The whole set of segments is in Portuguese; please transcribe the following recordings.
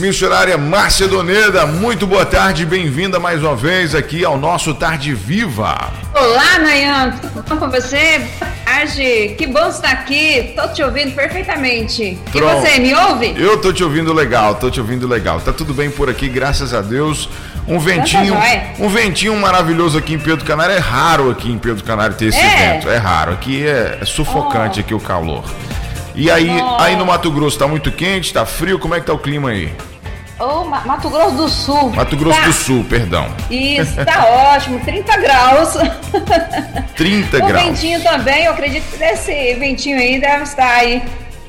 Missionária Márcia Doneda, muito boa tarde, bem-vinda mais uma vez aqui ao nosso Tarde Viva. Olá, Nayan, tudo bom com você? Boa tarde, que bom estar aqui, tô te ouvindo perfeitamente. Pronto. E você, me ouve? Eu tô te ouvindo legal, tô te ouvindo legal. Tá tudo bem por aqui, graças a Deus. Um ventinho, um ventinho maravilhoso aqui em Pedro Canário. É raro aqui em Pedro Canário ter esse é. vento, é raro. Aqui é, é sufocante oh. aqui o calor. E aí, oh. aí no Mato Grosso tá muito quente, tá frio, como é que tá o clima aí? Mato Grosso do Sul. Mato Grosso tá. do Sul, perdão. Isso, tá ótimo, 30 graus. 30 o graus. O ventinho também, eu acredito que esse ventinho aí deve estar aí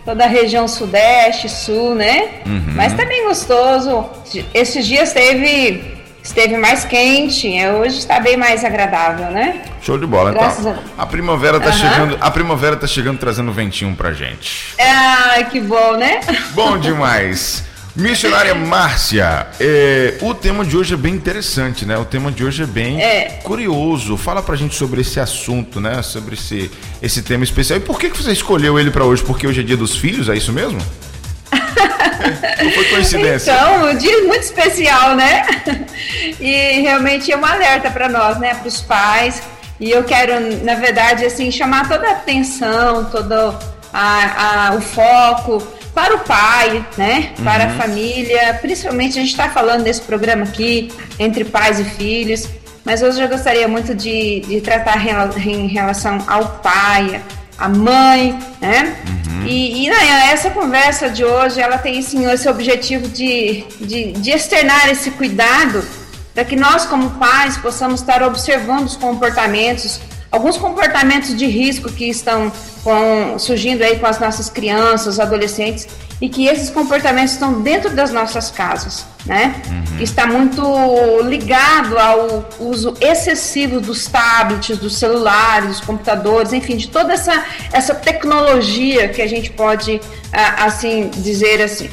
toda a região sudeste, sul, né? Uhum. Mas tá bem gostoso. Esses dias esteve esteve mais quente, é, hoje está bem mais agradável, né? Show de bola. Graças então, a... a primavera tá uhum. chegando, a primavera tá chegando trazendo ventinho pra gente. Ah, que bom, né? Bom demais. Missionária Márcia, é, o tema de hoje é bem interessante, né? O tema de hoje é bem é. curioso. Fala pra gente sobre esse assunto, né? Sobre esse, esse tema especial. E por que, que você escolheu ele para hoje? Porque hoje é dia dos filhos, é isso mesmo? Não foi coincidência. Então, um dia muito especial, né? E realmente é um alerta para nós, né? Para os pais. E eu quero, na verdade, assim, chamar toda a atenção, todo a, a, o foco para o pai, né? Para uhum. a família. Principalmente a gente está falando desse programa aqui, entre pais e filhos. Mas hoje eu gostaria muito de, de tratar em relação ao pai, a mãe, né? Uhum. E, e né, essa conversa de hoje, ela tem sim, esse objetivo de, de, de externar esse cuidado para que nós, como pais, possamos estar observando os comportamentos, alguns comportamentos de risco que estão com, surgindo aí com as nossas crianças, adolescentes, e que esses comportamentos estão dentro das nossas casas, né? Uhum. Está muito ligado ao uso excessivo dos tablets, dos celulares, dos computadores, enfim, de toda essa, essa tecnologia que a gente pode, ah, assim, dizer assim.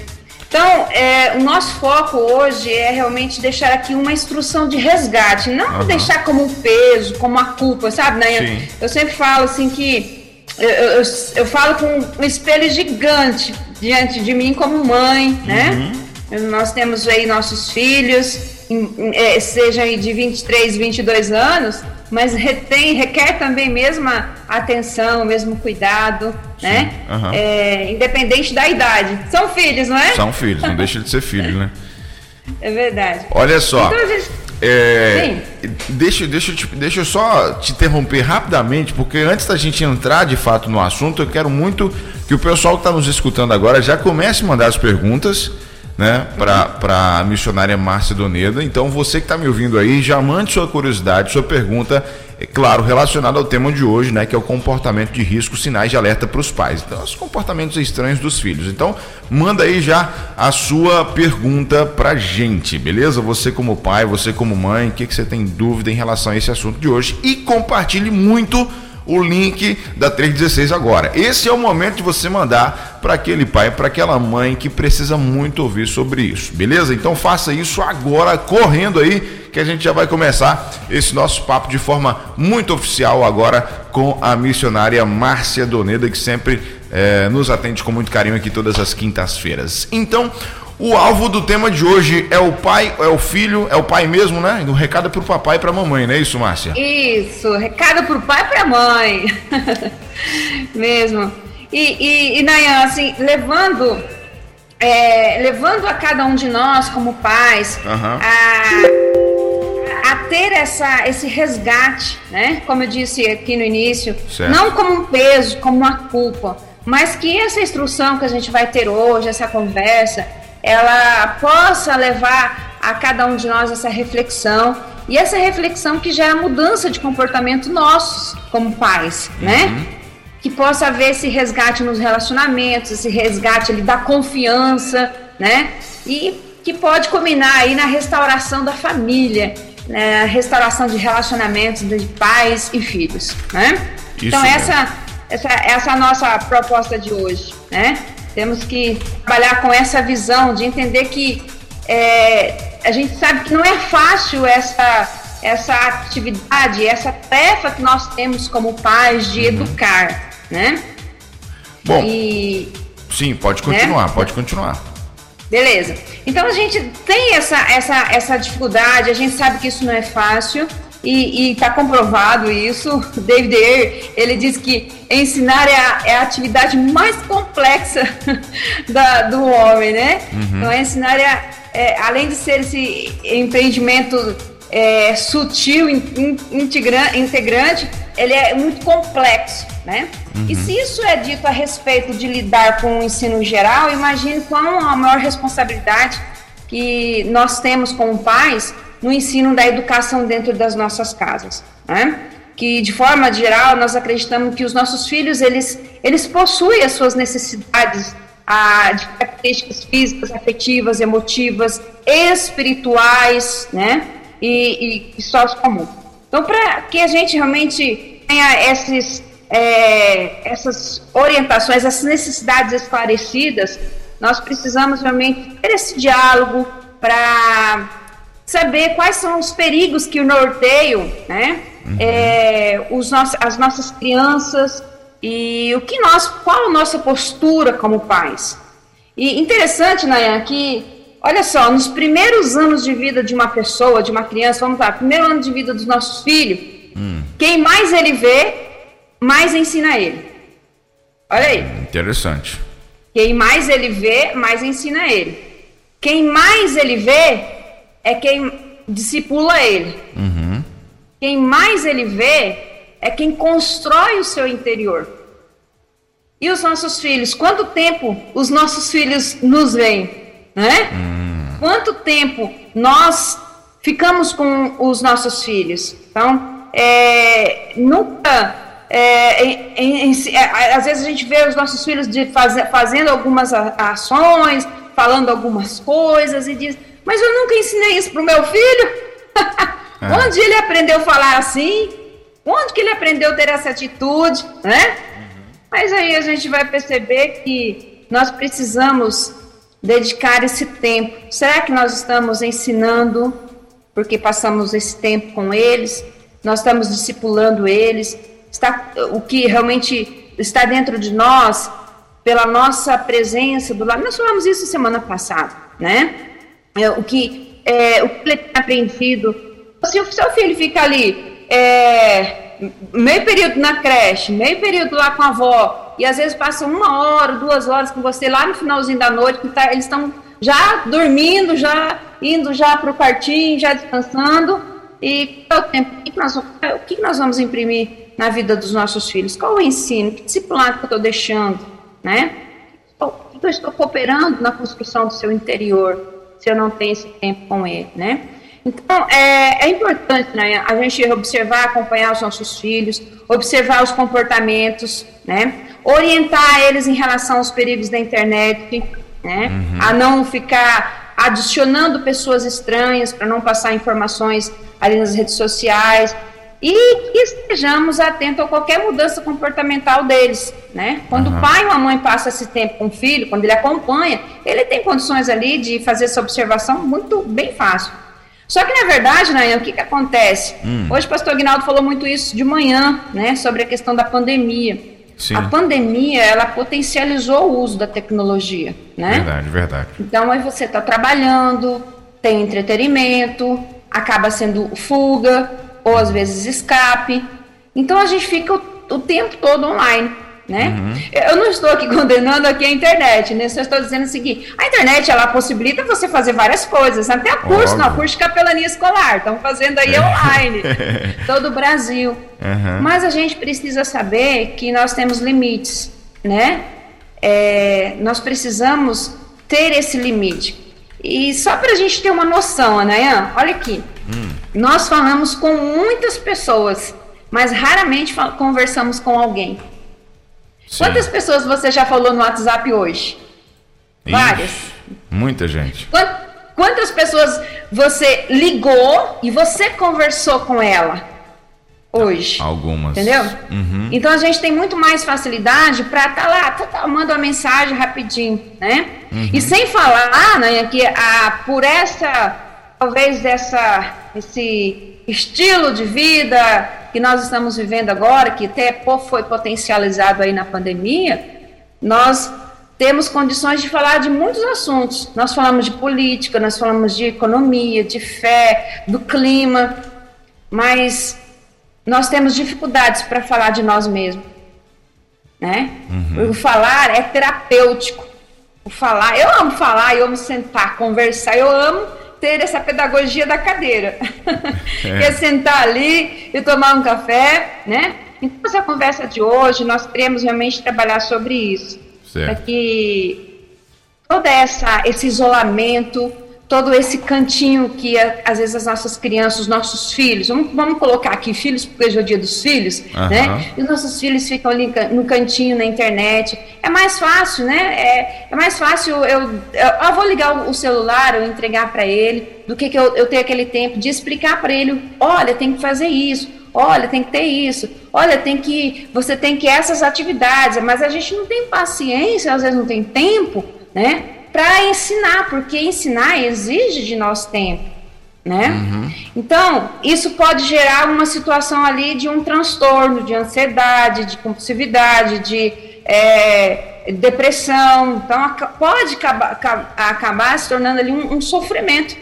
Então, é, o nosso foco hoje é realmente deixar aqui uma instrução de resgate, não uhum. deixar como um peso, como uma culpa, sabe? Né? Eu sempre falo assim que eu, eu, eu, falo com um espelho gigante diante de mim como mãe, né? Uhum. Nós temos aí nossos filhos, é, seja de 23, 22 anos, mas retém, requer também mesma atenção, mesmo cuidado, Sim. né? Uhum. É, independente da idade. São filhos, não é? São filhos, não deixa de ser filho, né? É verdade. Olha só. Então, gente... É, deixa, deixa, deixa eu só te interromper rapidamente, porque antes da gente entrar de fato no assunto, eu quero muito que o pessoal que está nos escutando agora já comece a mandar as perguntas né, para a missionária Márcia Doneda. Então, você que está me ouvindo aí, já mande sua curiosidade, sua pergunta é claro, relacionado ao tema de hoje, né, que é o comportamento de risco, sinais de alerta para os pais. Então, os comportamentos estranhos dos filhos. Então, manda aí já a sua pergunta pra gente, beleza? Você como pai, você como mãe, o que, que você tem dúvida em relação a esse assunto de hoje e compartilhe muito o link da 316 agora. Esse é o momento de você mandar para aquele pai, para aquela mãe que precisa muito ouvir sobre isso, beleza? Então faça isso agora, correndo aí, que a gente já vai começar esse nosso papo de forma muito oficial agora com a missionária Márcia Doneda, que sempre é, nos atende com muito carinho aqui todas as quintas-feiras. Então, o alvo do tema de hoje é o pai, é o filho, é o pai mesmo, né? O recado é pro papai e pra mamãe, não é isso, Márcia? Isso, recado pro pai e pra mãe. mesmo. E, e, e Nayan, assim, levando, é, levando a cada um de nós como pais uhum. a, a ter essa, esse resgate, né? Como eu disse aqui no início, certo. não como um peso, como uma culpa, mas que essa instrução que a gente vai ter hoje, essa conversa, ela possa levar a cada um de nós essa reflexão e essa reflexão que gera mudança de comportamento nossos como pais, né? uhum. né? Que possa haver esse resgate nos relacionamentos, esse resgate ali, da confiança, né? E que pode culminar aí na restauração da família, né? restauração de relacionamentos de pais e filhos, né? Isso então essa, essa, essa é a nossa proposta de hoje, né? Temos que trabalhar com essa visão de entender que é, a gente sabe que não é fácil essa, essa atividade, essa tarefa que nós temos como pais de uhum. educar, né? Bom, e, sim, pode continuar, né? pode continuar. Beleza. Então a gente tem essa, essa, essa dificuldade, a gente sabe que isso não é fácil e está comprovado isso. David Ayer, ele diz que ensinar é a, é a atividade mais complexa da, do homem, né? Uhum. Então ensinar é, é, além de ser esse empreendimento é, sutil, in, integrante, ele é muito complexo, né? Uhum. E se isso é dito a respeito de lidar com o ensino geral, imagine qual a maior responsabilidade que nós temos como pais no ensino da educação dentro das nossas casas, né? Que de forma geral nós acreditamos que os nossos filhos eles eles possuem as suas necessidades a, de características físicas, afetivas, emotivas, espirituais, né? E, e, e. Então, para que a gente realmente tenha esses, é, essas orientações, essas necessidades esclarecidas, nós precisamos realmente ter esse diálogo para saber quais são os perigos que norteiam né, uhum. é, os nossos, as nossas crianças e o que nós, qual a nossa postura como pais. E interessante, Nayan, que Olha só, nos primeiros anos de vida de uma pessoa, de uma criança, vamos lá, primeiro ano de vida dos nossos filhos, hum. quem mais ele vê, mais ensina ele. Olha aí. Interessante. Quem mais ele vê, mais ensina ele. Quem mais ele vê é quem discipula ele. Uhum. Quem mais ele vê é quem constrói o seu interior. E os nossos filhos? Quanto tempo os nossos filhos nos veem? né? Hum. Quanto tempo nós ficamos com os nossos filhos? Então, é, nunca. É, em, em, é, às vezes a gente vê os nossos filhos de faz, fazendo algumas ações, falando algumas coisas e diz: Mas eu nunca ensinei isso para o meu filho. é. Onde ele aprendeu a falar assim? Onde que ele aprendeu a ter essa atitude? Né? Uhum. Mas aí a gente vai perceber que nós precisamos dedicar esse tempo. Será que nós estamos ensinando porque passamos esse tempo com eles? Nós estamos discipulando eles? Está o que realmente está dentro de nós pela nossa presença do lado? Nós falamos isso semana passada, né? É, o que é, o que ele tem aprendido? Se o seu filho fica ali é, meio período na creche, meio período lá com a avó, e às vezes passam uma hora, duas horas com você lá no finalzinho da noite, que tá, eles estão já dormindo, já indo já para o quartinho, já descansando. E qual é o tempo? O que, nós, o que nós vamos imprimir na vida dos nossos filhos? Qual o ensino? Que discipulado que eu estou deixando? Né? O que eu estou cooperando na construção do seu interior, se eu não tenho esse tempo com ele, né? Então, é, é importante né, a gente observar, acompanhar os nossos filhos, observar os comportamentos, né, orientar eles em relação aos perigos da internet, né, uhum. a não ficar adicionando pessoas estranhas para não passar informações ali nas redes sociais e que estejamos atentos a qualquer mudança comportamental deles, né? Quando uhum. o pai ou a mãe passa esse tempo com o filho, quando ele acompanha, ele tem condições ali de fazer essa observação muito bem fácil. Só que, na verdade, Nayan, o que, que acontece? Hum. Hoje o pastor Aguinaldo falou muito isso de manhã, né, sobre a questão da pandemia. Sim. A pandemia, ela potencializou o uso da tecnologia, né? Verdade, verdade. Então, aí você está trabalhando, tem entretenimento, acaba sendo fuga, ou às vezes escape. Então, a gente fica o, o tempo todo online né? Uhum. Eu não estou aqui condenando aqui a internet, né? Só estou dizendo o seguinte: a internet ela possibilita você fazer várias coisas, até curso, não, curso de capelania escolar, estão fazendo aí é. online, todo o Brasil. Uhum. Mas a gente precisa saber que nós temos limites, né? É, nós precisamos ter esse limite. E só para a gente ter uma noção, Anayan, olha aqui. Hum. Nós falamos com muitas pessoas, mas raramente conversamos com alguém. Sim. Quantas pessoas você já falou no WhatsApp hoje? Ixi, Várias. Muita gente. Quantas pessoas você ligou e você conversou com ela hoje? Algumas. Entendeu? Uhum. Então a gente tem muito mais facilidade para estar tá lá, tá, tá, manda uma mensagem rapidinho, né? Uhum. E sem falar, né, que a, por essa, talvez dessa, esse estilo de vida que nós estamos vivendo agora, que até foi potencializado aí na pandemia, nós temos condições de falar de muitos assuntos. Nós falamos de política, nós falamos de economia, de fé, do clima, mas nós temos dificuldades para falar de nós mesmos. Né? Uhum. O falar é terapêutico. O falar, eu amo falar, eu amo sentar, conversar, eu amo ter essa pedagogia da cadeira. É. é sentar ali e tomar um café, né? Então, essa conversa de hoje, nós queremos realmente trabalhar sobre isso. Para que todo essa, esse isolamento, todo esse cantinho que às vezes as nossas crianças, os nossos filhos, vamos, vamos colocar aqui filhos, porque hoje é o dia dos filhos, uhum. né? E os nossos filhos ficam ali no cantinho na internet. É mais fácil, né? É, é mais fácil eu, eu, eu, vou ligar o celular, eu entregar para ele, do que, que eu, eu ter aquele tempo de explicar para ele: olha, tem que fazer isso Olha, tem que ter isso. Olha, tem que você tem que essas atividades, mas a gente não tem paciência, às vezes não tem tempo, né, para ensinar, porque ensinar exige de nós tempo, né? Uhum. Então, isso pode gerar uma situação ali de um transtorno, de ansiedade, de compulsividade, de é, depressão. Então, pode acabar, acabar se tornando ali um, um sofrimento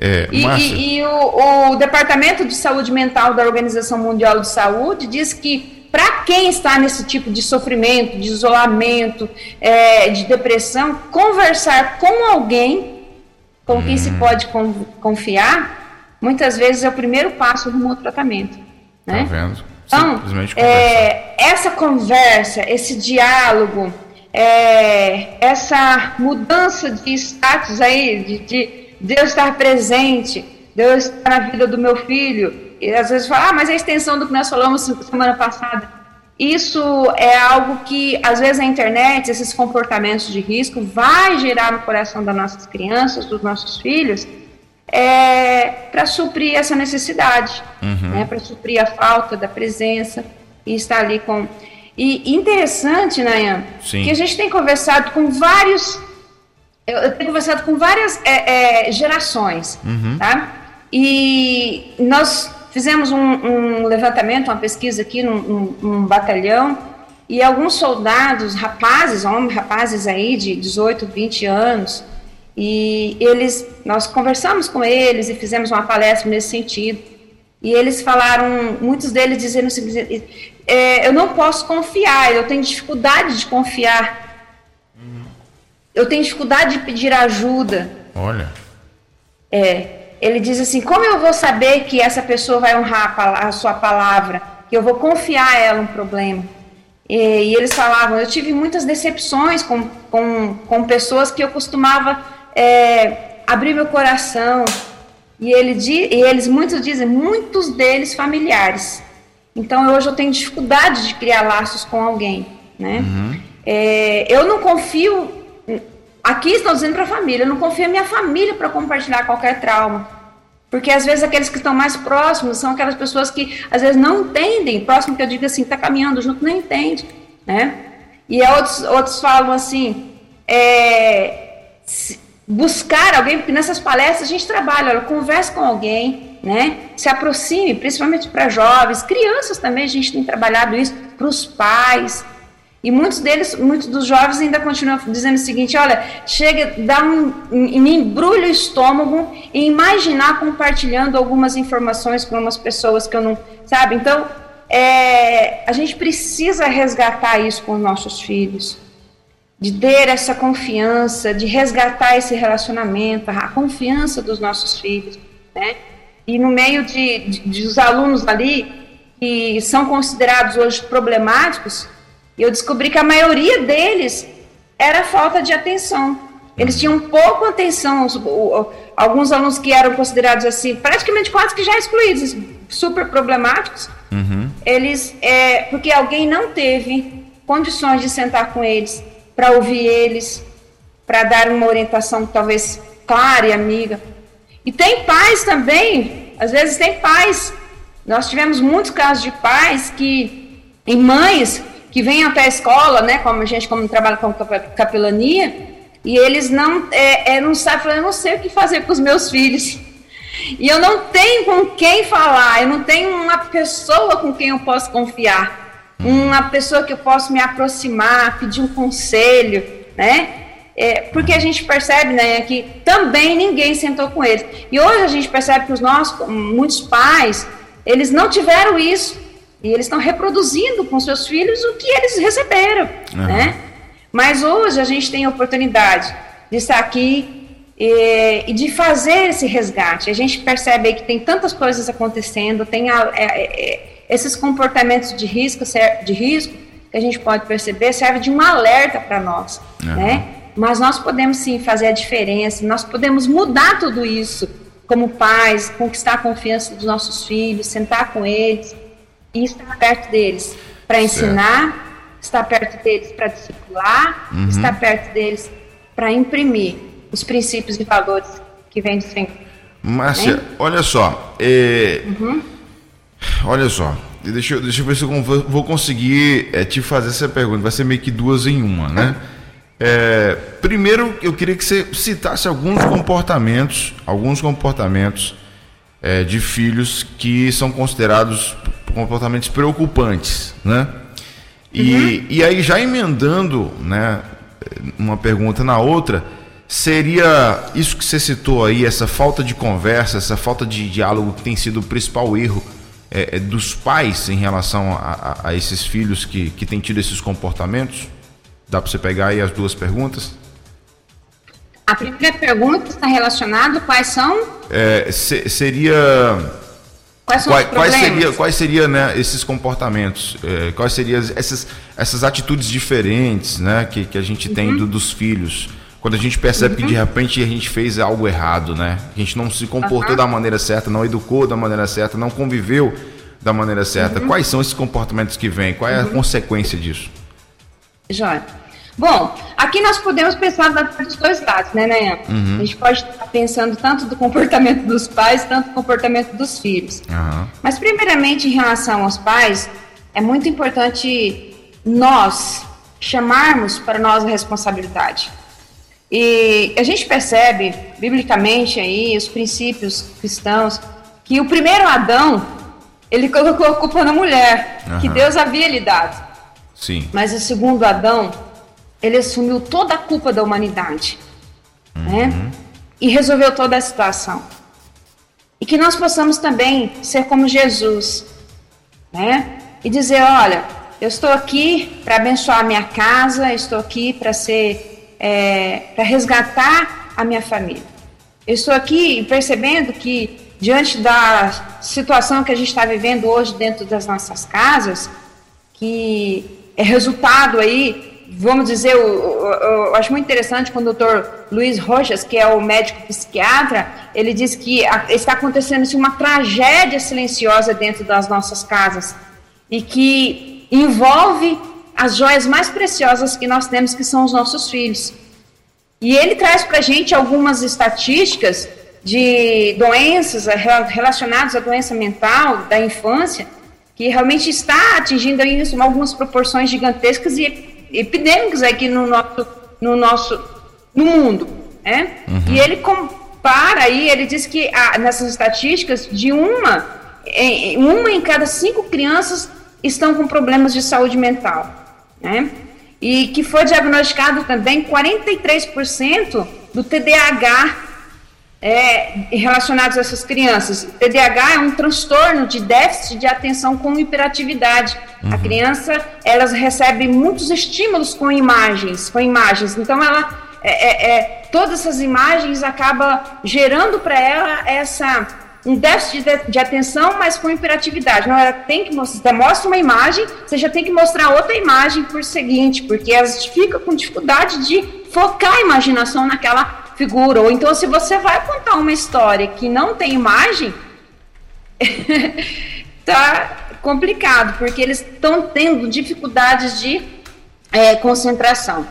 é, e, e, e o, o, Departamento de Saúde Mental da Organização Mundial de Saúde diz que para quem está nesse tipo de sofrimento, de isolamento, é, de depressão, conversar com alguém com quem se hum. pode confiar, muitas vezes é o primeiro passo rumo ao tratamento. Né? Tá vendo? Então, é, essa conversa, esse diálogo, é, essa mudança de status aí, de, de Deus estar presente, Deus estar na vida do meu filho. E às vezes fala, ah, mas é a extensão do que nós falamos semana passada. Isso é algo que, às vezes, a internet, esses comportamentos de risco, vai gerar no coração das nossas crianças, dos nossos filhos, é, para suprir essa necessidade, uhum. né, para suprir a falta da presença e estar ali com. E interessante, Nayan, que a gente tem conversado com vários eu, eu tenho conversado com várias é, é, gerações, uhum. tá? E nós fizemos um, um, levantamento, uma pesquisa aqui num, num, num, batalhão, e alguns soldados, rapazes, homens, rapazes aí de 18, 20 anos, e eles, nós conversamos com eles e fizemos uma palestra nesse sentido, e eles falaram, muitos deles dizendo assim, é, eu não posso confiar, eu tenho dificuldade de confiar eu tenho dificuldade de pedir ajuda. Olha. É. Ele diz assim: como eu vou saber que essa pessoa vai honrar a, a sua palavra? Que eu vou confiar a ela um problema? E, e eles falavam: eu tive muitas decepções com, com, com pessoas que eu costumava é, abrir meu coração. E, ele, e eles, muitos dizem, muitos deles familiares. Então hoje eu tenho dificuldade de criar laços com alguém. Né? Uhum. É, eu não confio Aqui estão dizendo para a família, eu não confio em minha família para compartilhar qualquer trauma. Porque às vezes aqueles que estão mais próximos são aquelas pessoas que às vezes não entendem, próximo que eu digo assim, está caminhando junto, não entende, né? E outros, outros falam assim, é, buscar alguém, porque nessas palestras a gente trabalha, conversa com alguém, né? Se aproxime, principalmente para jovens, crianças também, a gente tem trabalhado isso, para os pais, e muitos deles, muitos dos jovens ainda continuam dizendo o seguinte: olha, chega, dá um, um embrulho o estômago e imaginar compartilhando algumas informações com umas pessoas que eu não. Sabe? Então, é, a gente precisa resgatar isso com os nossos filhos. De ter essa confiança, de resgatar esse relacionamento, a confiança dos nossos filhos. Né? E no meio de, de, de os alunos ali, que são considerados hoje problemáticos, e eu descobri que a maioria deles era falta de atenção. Eles tinham pouco atenção. Alguns alunos que eram considerados assim, praticamente quase que já excluídos, super problemáticos, uhum. eles, é, porque alguém não teve condições de sentar com eles, para ouvir eles, para dar uma orientação talvez clara e amiga. E tem pais também, às vezes tem pais. Nós tivemos muitos casos de pais que, e mães, que vêm até a escola, né, como a gente como trabalha com capelania, e eles não, é, é, não sabem, eu não sei o que fazer com os meus filhos. E eu não tenho com quem falar, eu não tenho uma pessoa com quem eu posso confiar, uma pessoa que eu posso me aproximar, pedir um conselho, né? É, porque a gente percebe né, que também ninguém sentou com eles. E hoje a gente percebe que os nossos, muitos pais, eles não tiveram isso. E eles estão reproduzindo com seus filhos o que eles receberam. Uhum. Né? Mas hoje a gente tem a oportunidade de estar aqui e, e, de fazer esse resgate. A gente percebe que tem tantas coisas acontecendo, tem a, é, é, esses comportamentos de risco, de risco que a gente pode perceber, serve de um alerta para nós. Uhum. Né? Mas nós podemos sim fazer a diferença, nós podemos mudar tudo isso como pais, conquistar a confiança dos nossos filhos, sentar com eles e estar perto deles para ensinar, estar perto deles para discipular, uhum. estar perto deles para imprimir os princípios e valores que vêm do Senhor. Márcia, olha só, é... uhum. olha só, deixa eu, deixa eu ver se eu vou conseguir é, te fazer essa pergunta, vai ser meio que duas em uma, né? É, primeiro, eu queria que você citasse alguns comportamentos, alguns comportamentos é, de filhos que são considerados comportamentos preocupantes, né? E, uhum. e aí já emendando, né, uma pergunta na outra, seria isso que você citou aí, essa falta de conversa, essa falta de diálogo que tem sido o principal erro é, é dos pais em relação a, a, a esses filhos que, que têm tido esses comportamentos? Dá para você pegar aí as duas perguntas? A primeira pergunta está relacionada quais são? É, se, seria Quais são quais, os quais seria quais seria né, esses comportamentos? É, quais seriam essas, essas atitudes diferentes né, que, que a gente uhum. tem do, dos filhos? Quando a gente percebe uhum. que de repente a gente fez algo errado, né? A gente não se comportou uhum. da maneira certa, não educou da maneira certa, não conviveu da maneira certa. Uhum. Quais são esses comportamentos que vêm? Qual é a uhum. consequência disso? Jóia. Bom, aqui nós podemos pensar dos dois lados, né, Nayan? Uhum. A gente pode estar pensando tanto do comportamento dos pais, tanto do comportamento dos filhos. Uhum. Mas, primeiramente, em relação aos pais, é muito importante nós chamarmos para nós a responsabilidade. E a gente percebe, biblicamente, aí, os princípios cristãos, que o primeiro Adão, ele colocou a culpa na mulher, uhum. que Deus havia lhe dado. Sim. Mas o segundo Adão, ele assumiu toda a culpa da humanidade, uhum. né? E resolveu toda a situação. E que nós possamos também ser como Jesus, né? E dizer, olha, eu estou aqui para abençoar a minha casa, estou aqui para ser, é, para resgatar a minha família. Eu estou aqui percebendo que diante da situação que a gente está vivendo hoje dentro das nossas casas, que é resultado aí vamos dizer, eu, eu, eu, acho muito interessante quando o doutor Luiz Rojas, que é o médico psiquiatra, ele diz que está acontecendo assim, uma tragédia silenciosa dentro das nossas casas e que envolve as joias mais preciosas que nós temos, que são os nossos filhos. E ele traz para a gente algumas estatísticas de doenças relacionadas à doença mental da infância, que realmente está atingindo aí algumas proporções gigantescas e epidêmicos aqui no nosso, no nosso no mundo. Né? Uhum. E ele compara aí, ele diz que nessas estatísticas, de uma em, uma em cada cinco crianças estão com problemas de saúde mental. Né? E que foi diagnosticado também 43% do TDAH é, relacionados a essas crianças. TDAH é um transtorno de déficit de atenção com hiperatividade. Uhum. A criança, elas recebe muitos estímulos com imagens, com imagens. Então, ela, é, é, é todas essas imagens acaba gerando para ela essa um déficit de, de, atenção, mas com hiperatividade. Não, ela tem que mostrar, mostra uma imagem, você já tem que mostrar outra imagem por seguinte, porque elas ficam com dificuldade de focar a imaginação naquela figura. Ou então, se você vai contar uma história que não tem imagem, tá complicado, porque eles estão tendo dificuldades de é, concentração.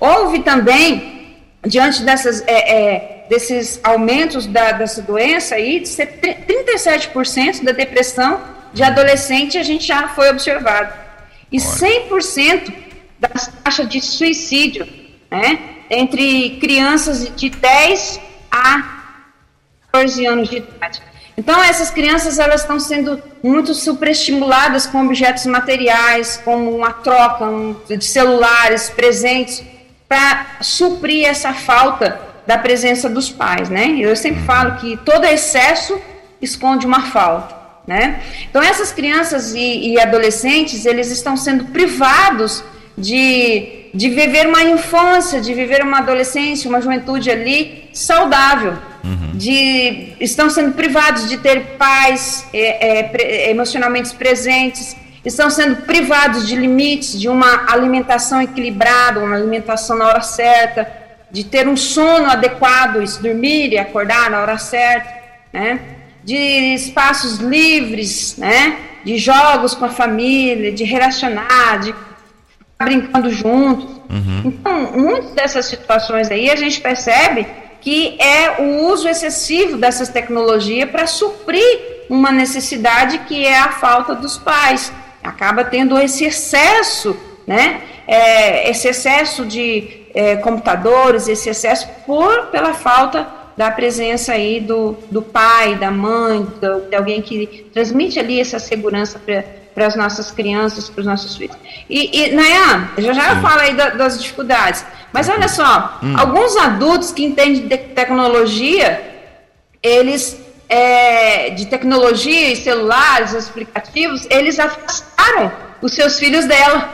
Houve também, diante dessas, é, é, desses aumentos da, dessa doença aí, de 37% da depressão de adolescente a gente já foi observado. E 100% da taxa de suicídio, né? Entre crianças de 10 a 14 anos de idade. Então, essas crianças elas estão sendo muito superestimuladas com objetos materiais, como uma troca um, de celulares, presentes, para suprir essa falta da presença dos pais, né? Eu sempre falo que todo excesso esconde uma falta, né? Então essas crianças e, e adolescentes eles estão sendo privados de, de viver uma infância, de viver uma adolescência, uma juventude ali saudável, uhum. de estão sendo privados de ter pais é, é, pre, emocionalmente presentes, estão sendo privados de limites, de uma alimentação equilibrada, uma alimentação na hora certa, de ter um sono adequado, dormir e acordar na hora certa, né? de espaços livres, né? de jogos com a família, de relacionar, de brincando juntos. Uhum. Então, muitas dessas situações aí a gente percebe que é o uso excessivo dessas tecnologias para suprir uma necessidade que é a falta dos pais acaba tendo esse excesso, né? É, esse excesso de é, computadores, esse excesso por pela falta da presença aí do, do pai, da mãe, do, de alguém que transmite ali essa segurança para as nossas crianças, para os nossos filhos. E, e Nayan, já já eu falo aí da, das dificuldades, mas olha só, hum. alguns adultos que entendem de tecnologia, eles é, de tecnologia e celulares, os aplicativos, eles afastaram os seus filhos dela.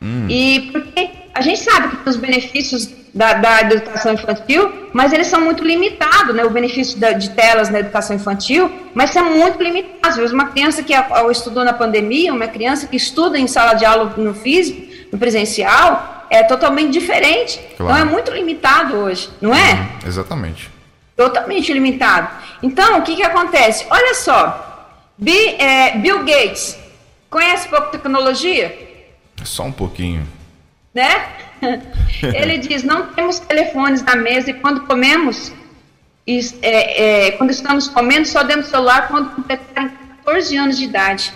Hum. E porque a gente sabe que os benefícios da, da, educação infantil, mas eles são muito limitados, né? O benefício da, de telas na educação infantil, mas são muito limitados. Uma criança que estudou na pandemia, uma criança que estuda em sala de aula no físico, no presencial, é totalmente diferente. Claro. Então é muito limitado hoje, não é? Hum, exatamente totalmente limitado. Então, o que, que acontece? Olha só, Bill, é, Bill Gates, conhece pouco tecnologia? Só um pouquinho. Né? Ele diz, não temos telefones na mesa e quando comemos, é, é, quando estamos comendo, só demos celular quando completarem 14 anos de idade.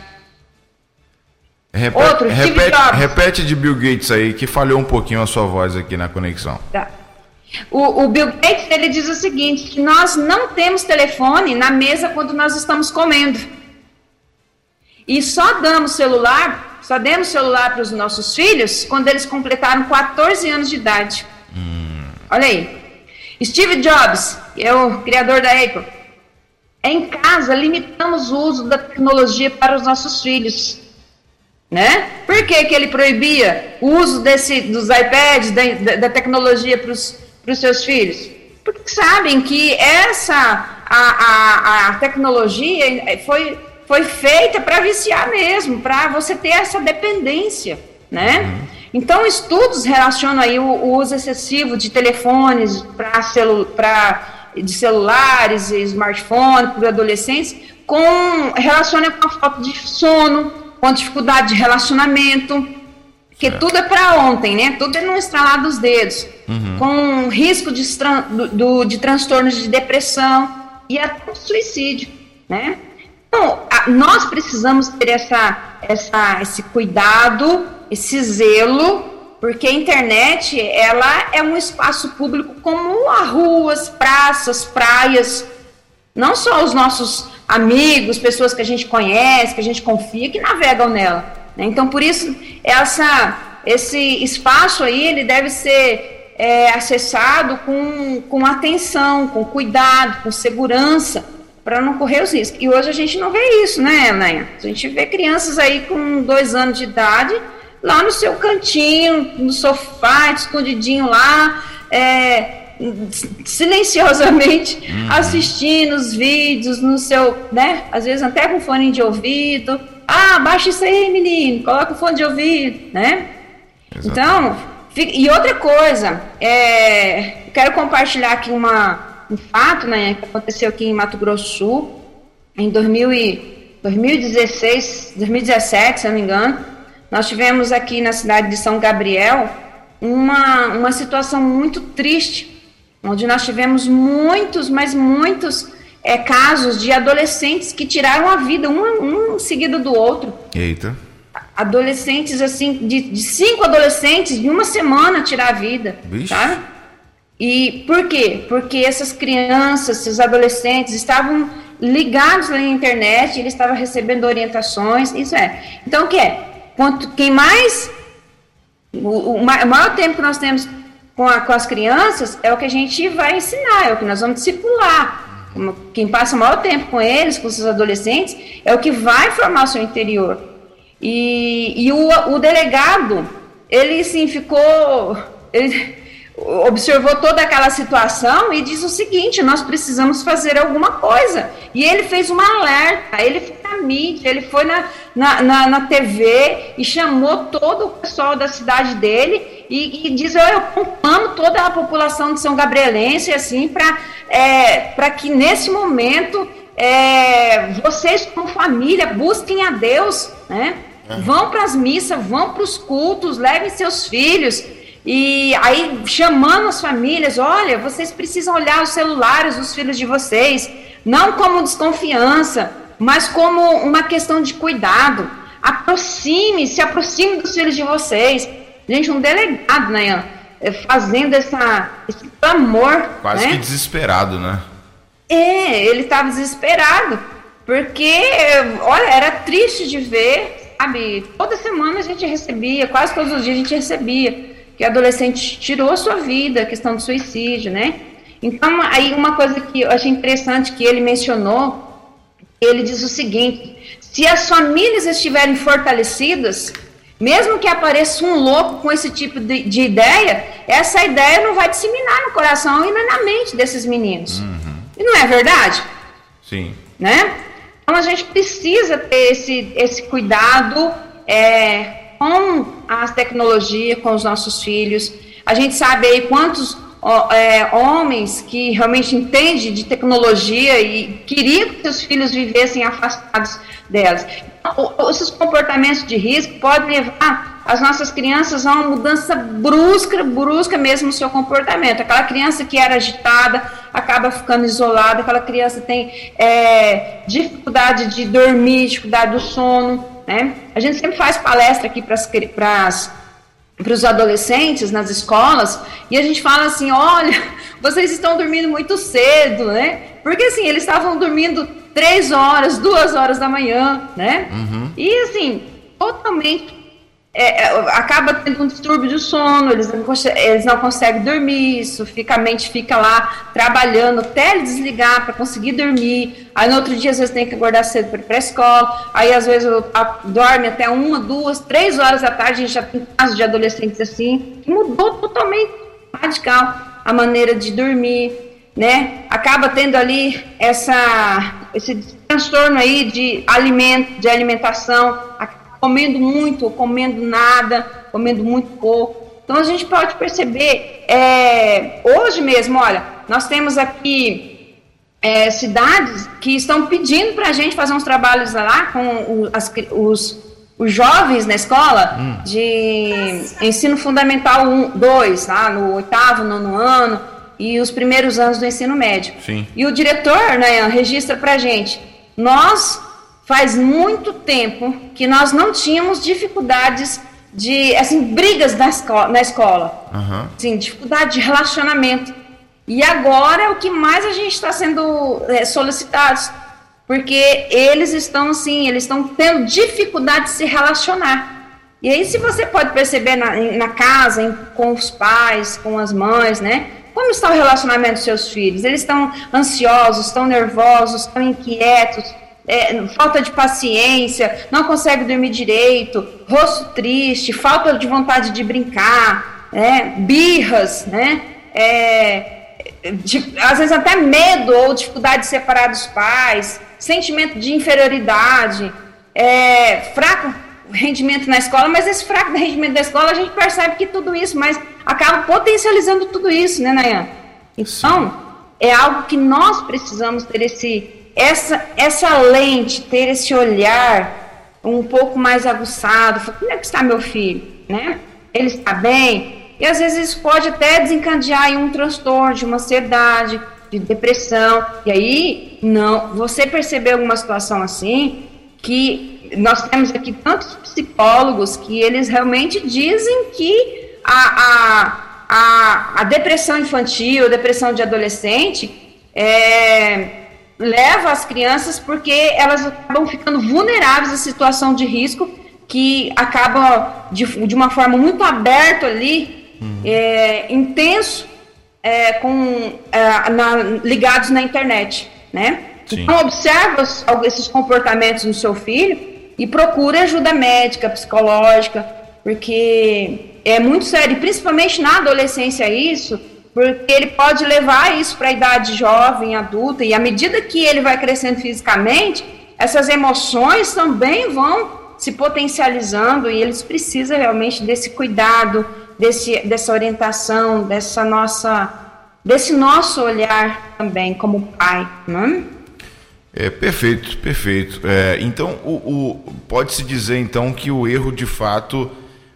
Repete, Outro, repete, repete de Bill Gates aí, que falhou um pouquinho a sua voz aqui na conexão. Tá. O, o, Bill Gates ele diz o seguinte: que nós não temos telefone na mesa quando nós estamos comendo. E só damos celular, só demos celular para os nossos filhos quando eles completaram 14 anos de idade. Hum. Olha aí. Steve Jobs, é o criador da Apple. Em casa, limitamos o uso da tecnologia para os nossos filhos. Né? Por que, que ele proibia o uso desse, dos iPads, da, da tecnologia para os seus filhos? Porque sabem que essa a, a, a tecnologia foi, foi feita para viciar mesmo, para você ter essa dependência, né? Uhum. Então, estudos relacionam aí o, o uso excessivo de telefones para celu, de celulares e smartphones para adolescentes com relaciona com a falta de sono, com dificuldade de relacionamento, porque tudo é para ontem, né? Tudo é no estralar dos dedos. Uhum. Com risco de, do, de transtornos de depressão e até suicídio, né? Então, a, nós precisamos ter essa, essa, esse cuidado, esse zelo, porque a internet, ela é um espaço público como as ruas, praças, praias, não só os nossos amigos, pessoas que a gente conhece, que a gente confia, que navegam nela né? Então, por isso, essa, esse espaço aí, ele deve ser é, acessado com, com atenção, com cuidado, com segurança, para não correr os riscos. E hoje a gente não vê isso, né, Elaine? A gente vê crianças aí com dois anos de idade, lá no seu cantinho, no sofá, escondidinho lá, é, silenciosamente uhum. assistindo os vídeos no seu, né? Às vezes até com fone de ouvido, ah, baixa isso aí, menino, coloca o fone de ouvido, né? Exatamente. Então, e outra coisa, é, quero compartilhar aqui uma, um fato, né, que aconteceu aqui em Mato Grosso Sul, em 2000 e, 2016, 2017, se não me engano, nós tivemos aqui na cidade de São Gabriel uma, uma situação muito triste, onde nós tivemos muitos, mas muitos é, casos de adolescentes que tiraram a vida, um, um seguido do outro. Eita. Adolescentes, assim, de, de cinco adolescentes em uma semana tirar a vida. Vixe. Tá? E por quê? Porque essas crianças, esses adolescentes estavam ligados na internet, eles estavam recebendo orientações, isso é. Então, o que é? Quanto, quem mais, o, o maior tempo que nós temos com, a, com as crianças é o que a gente vai ensinar, é o que nós vamos discipular. Quem passa o maior tempo com eles, com os adolescentes, é o que vai formar o seu interior. E, e o, o delegado, ele sim ficou. Ele, observou toda aquela situação e disse o seguinte: nós precisamos fazer alguma coisa. E ele fez uma alerta, ele foi na mídia, ele foi na, na, na, na TV e chamou todo o pessoal da cidade dele e, e diz: eu conclamo toda a população de São Gabrielense assim para é, que nesse momento é, vocês, como família, busquem a Deus, né? Uhum. Vão para as missas, vão para os cultos, levem seus filhos. E aí chamando as famílias, olha, vocês precisam olhar os celulares dos filhos de vocês, não como desconfiança, mas como uma questão de cuidado. Aproxime, se aproxime dos filhos de vocês. Gente, um delegado, né, fazendo essa, esse clamor. Quase né? que desesperado, né? É, ele estava desesperado, porque, olha, era triste de ver, sabe? Toda semana a gente recebia, quase todos os dias a gente recebia que adolescente tirou sua vida, a questão do suicídio, né? Então, aí uma coisa que eu achei interessante que ele mencionou, ele diz o seguinte: se as famílias estiverem fortalecidas, mesmo que apareça um louco com esse tipo de, de ideia, essa ideia não vai disseminar no coração e na mente desses meninos. Uhum. E não é verdade? Sim. Né? Então a gente precisa ter esse, esse cuidado. É, com as tecnologias, com os nossos filhos. A gente sabe aí quantos é, homens que realmente entendem de tecnologia e queriam que seus filhos vivessem afastados delas. Então, esses comportamentos de risco podem levar as nossas crianças a uma mudança brusca, brusca mesmo no seu comportamento. Aquela criança que era agitada acaba ficando isolada, aquela criança tem é, dificuldade de dormir, dificuldade do sono. Né? A gente sempre faz palestra aqui para para os adolescentes nas escolas e a gente fala assim, olha, vocês estão dormindo muito cedo, né? Porque assim, eles estavam dormindo três horas, duas horas da manhã, né? Uhum. E assim, totalmente é, é, acaba tendo um distúrbio de sono, eles não, eles não conseguem dormir, isso fica, a mente fica lá trabalhando até desligar para conseguir dormir. Aí no outro dia, às vezes, tem que acordar cedo para ir para a escola. Aí, às vezes, a, dorme até uma, duas, três horas da tarde. A gente já tem casos de adolescentes assim. Mudou totalmente radical a maneira de dormir, né? Acaba tendo ali essa, esse transtorno aí de alimento, de alimentação comendo muito comendo nada, comendo muito pouco. Então a gente pode perceber, é, hoje mesmo, olha, nós temos aqui é, cidades que estão pedindo para a gente fazer uns trabalhos lá com o, as, os, os jovens na escola hum. de ensino fundamental 1, 2, lá no oitavo, nono ano e os primeiros anos do ensino médio. Sim. E o diretor né, registra para a gente, nós faz muito tempo que nós não tínhamos dificuldades de, assim, brigas na escola, na escola. Uhum. Assim, dificuldade de relacionamento. E agora é o que mais a gente está sendo é, solicitados, porque eles estão, assim, eles estão tendo dificuldade de se relacionar. E aí, se você pode perceber na, na casa, em, com os pais, com as mães, né? Como está o relacionamento dos seus filhos? Eles estão ansiosos, estão nervosos, estão inquietos, é, falta de paciência, não consegue dormir direito, rosto triste, falta de vontade de brincar, né, birras, né, é, de, às vezes até medo ou dificuldade de separar dos pais, sentimento de inferioridade, é, fraco rendimento na escola, mas esse fraco rendimento da escola a gente percebe que tudo isso, mas acaba potencializando tudo isso, né, Nayan? Então, é algo que nós precisamos ter esse essa, essa lente, ter esse olhar um pouco mais aguçado, como é que está meu filho, né? Ele está bem? E às vezes isso pode até desencadear em um transtorno de uma ansiedade, de depressão. E aí, não, você percebeu alguma situação assim, que nós temos aqui tantos psicólogos que eles realmente dizem que a, a, a, a depressão infantil, a depressão de adolescente, é, leva as crianças porque elas acabam ficando vulneráveis à situação de risco que acaba de, de uma forma muito aberta ali uhum. é, intenso é, com, é, na, ligados na internet, né? Sim. Então observa esses comportamentos no seu filho e procura ajuda médica, psicológica, porque é muito sério, principalmente na adolescência isso, porque ele pode levar isso para a idade jovem, adulta, e à medida que ele vai crescendo fisicamente, essas emoções também vão se potencializando e eles precisam realmente desse cuidado, desse, dessa orientação, dessa nossa, desse nosso olhar também como pai, né? É perfeito, perfeito. É, então, o, o pode-se dizer então que o erro de fato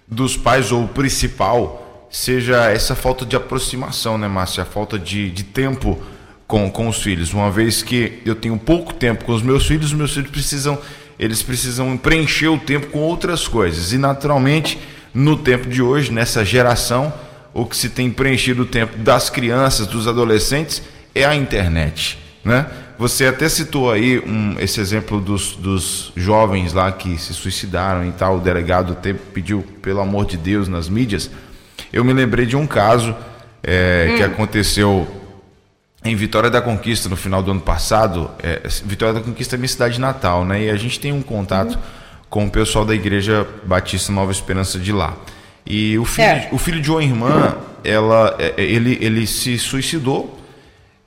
dos pais ou o principal seja essa falta de aproximação, né, Márcia? A falta de, de tempo com, com os filhos. Uma vez que eu tenho pouco tempo com os meus filhos, os meus filhos precisam eles precisam preencher o tempo com outras coisas. E naturalmente, no tempo de hoje, nessa geração, o que se tem preenchido o tempo das crianças, dos adolescentes, é a internet. Né? Você até citou aí um, esse exemplo dos, dos jovens lá que se suicidaram e tal. O delegado até pediu, pelo amor de Deus, nas mídias. Eu me lembrei de um caso é, hum. que aconteceu em Vitória da Conquista no final do ano passado. É, Vitória da Conquista é minha cidade natal, né? E a gente tem um contato uhum. com o pessoal da Igreja Batista Nova Esperança de lá. E o filho, é. o filho de uma irmã, ela, é, é, ele, ele se suicidou.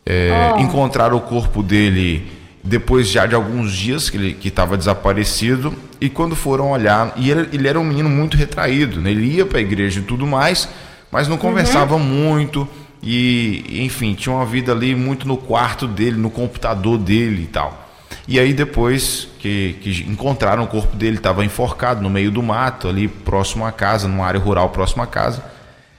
É, oh. Encontraram o corpo dele depois já de alguns dias que ele estava desaparecido. E quando foram olhar, e ele, ele era um menino muito retraído, né? ele ia para a igreja e tudo mais, mas não conversava uhum. muito e, enfim, tinha uma vida ali muito no quarto dele, no computador dele e tal. E aí depois que, que encontraram o corpo dele, estava enforcado no meio do mato, ali próximo à casa, numa área rural próximo à casa.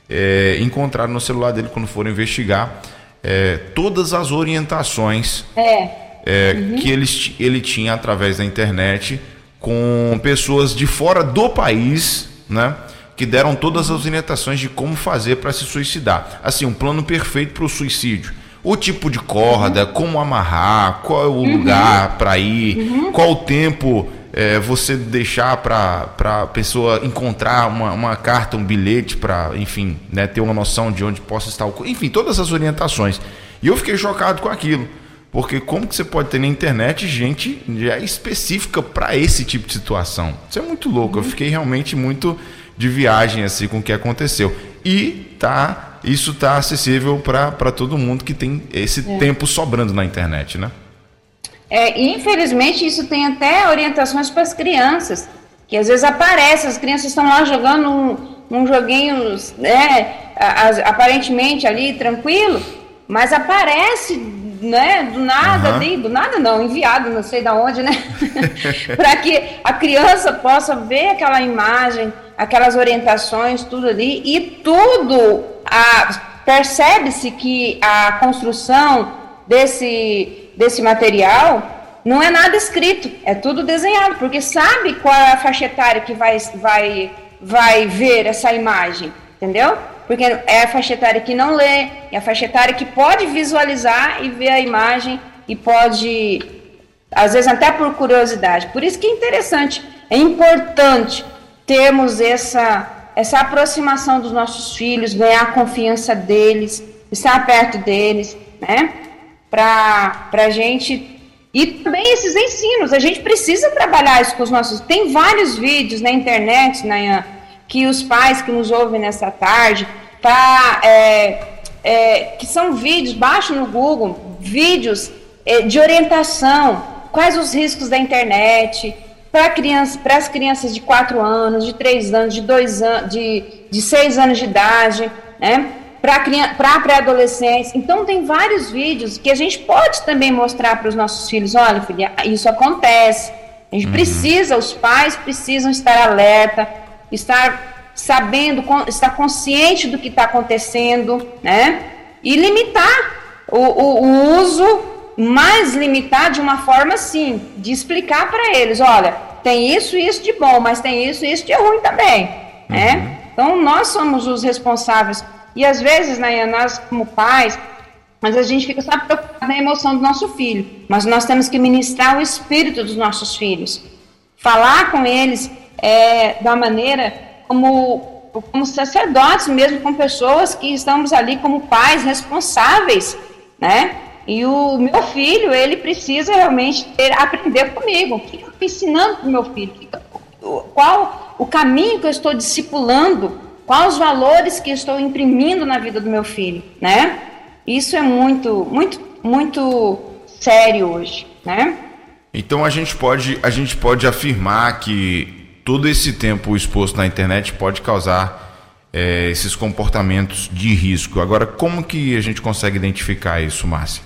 É, encontraram no celular dele quando foram investigar é, todas as orientações é. É. Uhum. que ele, ele tinha através da internet com pessoas de fora do país, né? que deram todas as orientações de como fazer para se suicidar. Assim, um plano perfeito para o suicídio. O tipo de corda, uhum. como amarrar, qual é o uhum. lugar para ir, uhum. qual o tempo é, você deixar para a pessoa encontrar uma, uma, carta, um bilhete para, enfim, né, ter uma noção de onde possa estar o. Enfim, todas as orientações. E eu fiquei chocado com aquilo. Porque como que você pode ter na internet gente já específica para esse tipo de situação? Isso é muito louco. Eu uhum. fiquei realmente muito de viagem assim com o que aconteceu. E tá, isso tá acessível para todo mundo que tem esse é. tempo sobrando na internet, né? É, infelizmente isso tem até orientações para as crianças, que às vezes aparece, as crianças estão lá jogando um, um joguinho, né, aparentemente ali tranquilo, mas aparece né, do nada uhum. ali, do nada não, enviado, não sei da onde, né? para que a criança possa ver aquela imagem, aquelas orientações, tudo ali, e tudo percebe-se que a construção desse, desse material não é nada escrito, é tudo desenhado, porque sabe qual é a faixa etária que vai, vai, vai ver essa imagem, entendeu? Porque é a faixa etária que não lê, é a faixa etária que pode visualizar e ver a imagem e pode, às vezes até por curiosidade. Por isso que é interessante, é importante termos essa, essa aproximação dos nossos filhos, ganhar a confiança deles, estar perto deles, né? Para a gente. E também esses ensinos, a gente precisa trabalhar isso com os nossos. Tem vários vídeos na internet, na que os pais que nos ouvem nessa tarde, tá, é, é, que são vídeos, baixa no Google, vídeos é, de orientação, quais os riscos da internet, para criança, as crianças de 4 anos, de 3 anos, de 2 anos, de, de 6 anos de idade, né? Para pré-adolescentes. Então, tem vários vídeos que a gente pode também mostrar para os nossos filhos: olha, filha, isso acontece. A gente uhum. precisa, os pais precisam estar alerta, estar sabendo, estar consciente do que está acontecendo, né? E limitar o, o, o uso, mais limitar de uma forma assim, de explicar para eles, olha, tem isso e isso de bom, mas tem isso e isso de ruim também, né? uhum. né? Então nós somos os responsáveis e às vezes, né, nós como pais, mas a gente fica só preocupado na emoção do nosso filho, mas nós temos que ministrar o espírito dos nossos filhos, falar com eles é, da maneira como como sacerdotes mesmo, com pessoas que estamos ali como pais responsáveis, né? E o meu filho, ele precisa realmente ter, aprender comigo. O que eu estou ensinando para o meu filho? Qual o caminho que eu estou discipulando? Quais os valores que eu estou imprimindo na vida do meu filho, né? Isso é muito, muito, muito sério hoje, né? Então a gente pode, a gente pode afirmar que todo esse tempo exposto na internet pode causar é, esses comportamentos de risco. Agora, como que a gente consegue identificar isso, Márcia?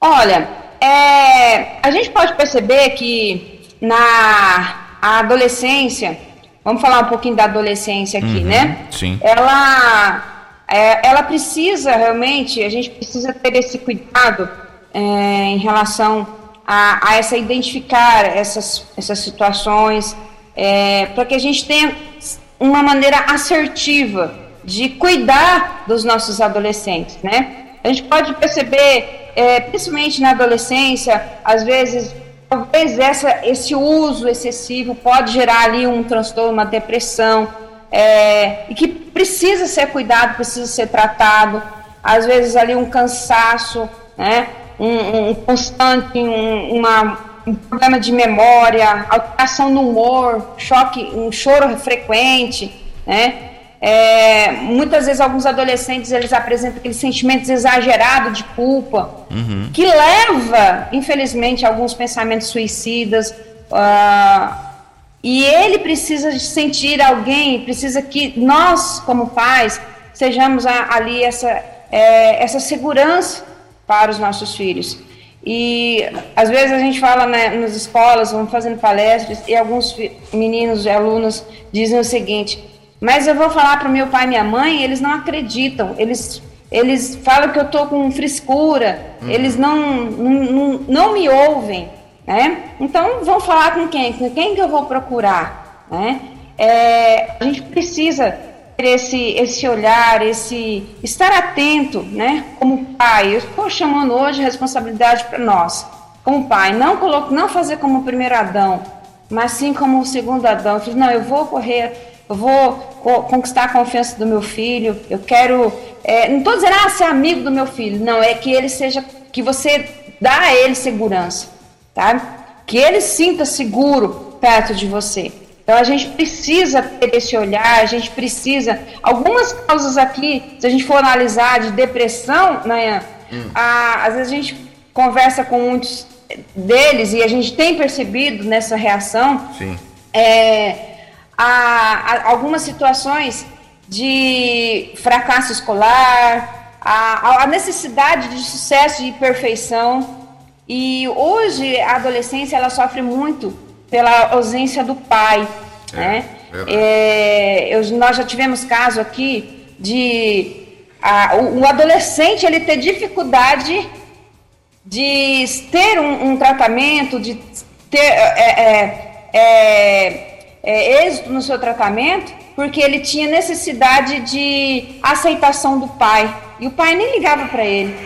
Olha, é, a gente pode perceber que na adolescência, vamos falar um pouquinho da adolescência aqui, uhum, né? Sim. Ela, é, ela precisa realmente, a gente precisa ter esse cuidado é, em relação a, a, essa identificar essas, essas situações, é, para que a gente tenha uma maneira assertiva de cuidar dos nossos adolescentes, né? A gente pode perceber é, principalmente na adolescência, às vezes, talvez essa, esse uso excessivo pode gerar ali um transtorno, uma depressão, é, e que precisa ser cuidado, precisa ser tratado. Às vezes ali um cansaço, né, um, um constante, um, uma, um problema de memória, alteração no humor, choque, um choro frequente, né? É, muitas vezes alguns adolescentes eles apresentam aqueles sentimentos exagerados de culpa uhum. que leva infelizmente a alguns pensamentos suicidas uh, e ele precisa sentir alguém precisa que nós como pais sejamos a, ali essa é, essa segurança para os nossos filhos e às vezes a gente fala né, nas escolas vamos fazendo palestras e alguns meninos e alunos dizem o seguinte mas eu vou falar para o meu pai e minha mãe, eles não acreditam. Eles, eles falam que eu estou com frescura, uhum. eles não, não, não, não, me ouvem. Né? Então, vão falar com quem? Com quem que eu vou procurar? Né? É, a gente precisa esse, esse olhar, esse estar atento, né? Como pai, eu estou chamando hoje a responsabilidade para nós, como pai, não coloque, não fazer como o primeiro Adão, mas sim como o segundo Adão. Eu falei, não, eu vou correr eu vou conquistar a confiança do meu filho, eu quero. É, não estou dizendo, ah, ser amigo do meu filho. Não, é que ele seja. que você dá a ele segurança, tá? Que ele sinta seguro perto de você. Então a gente precisa ter esse olhar, a gente precisa. Algumas causas aqui, se a gente for analisar de depressão, né, hum. a, às vezes a gente conversa com muitos deles e a gente tem percebido nessa reação. Sim. É, a, a algumas situações de fracasso escolar, a, a, necessidade de sucesso e perfeição. E hoje a adolescência ela sofre muito pela ausência do pai. É, né? É, eu, nós já tivemos caso aqui de a, o, o, adolescente ele ter dificuldade de ter um, um tratamento, de ter é, é, é é, êxito no seu tratamento porque ele tinha necessidade de aceitação do pai e o pai nem ligava para ele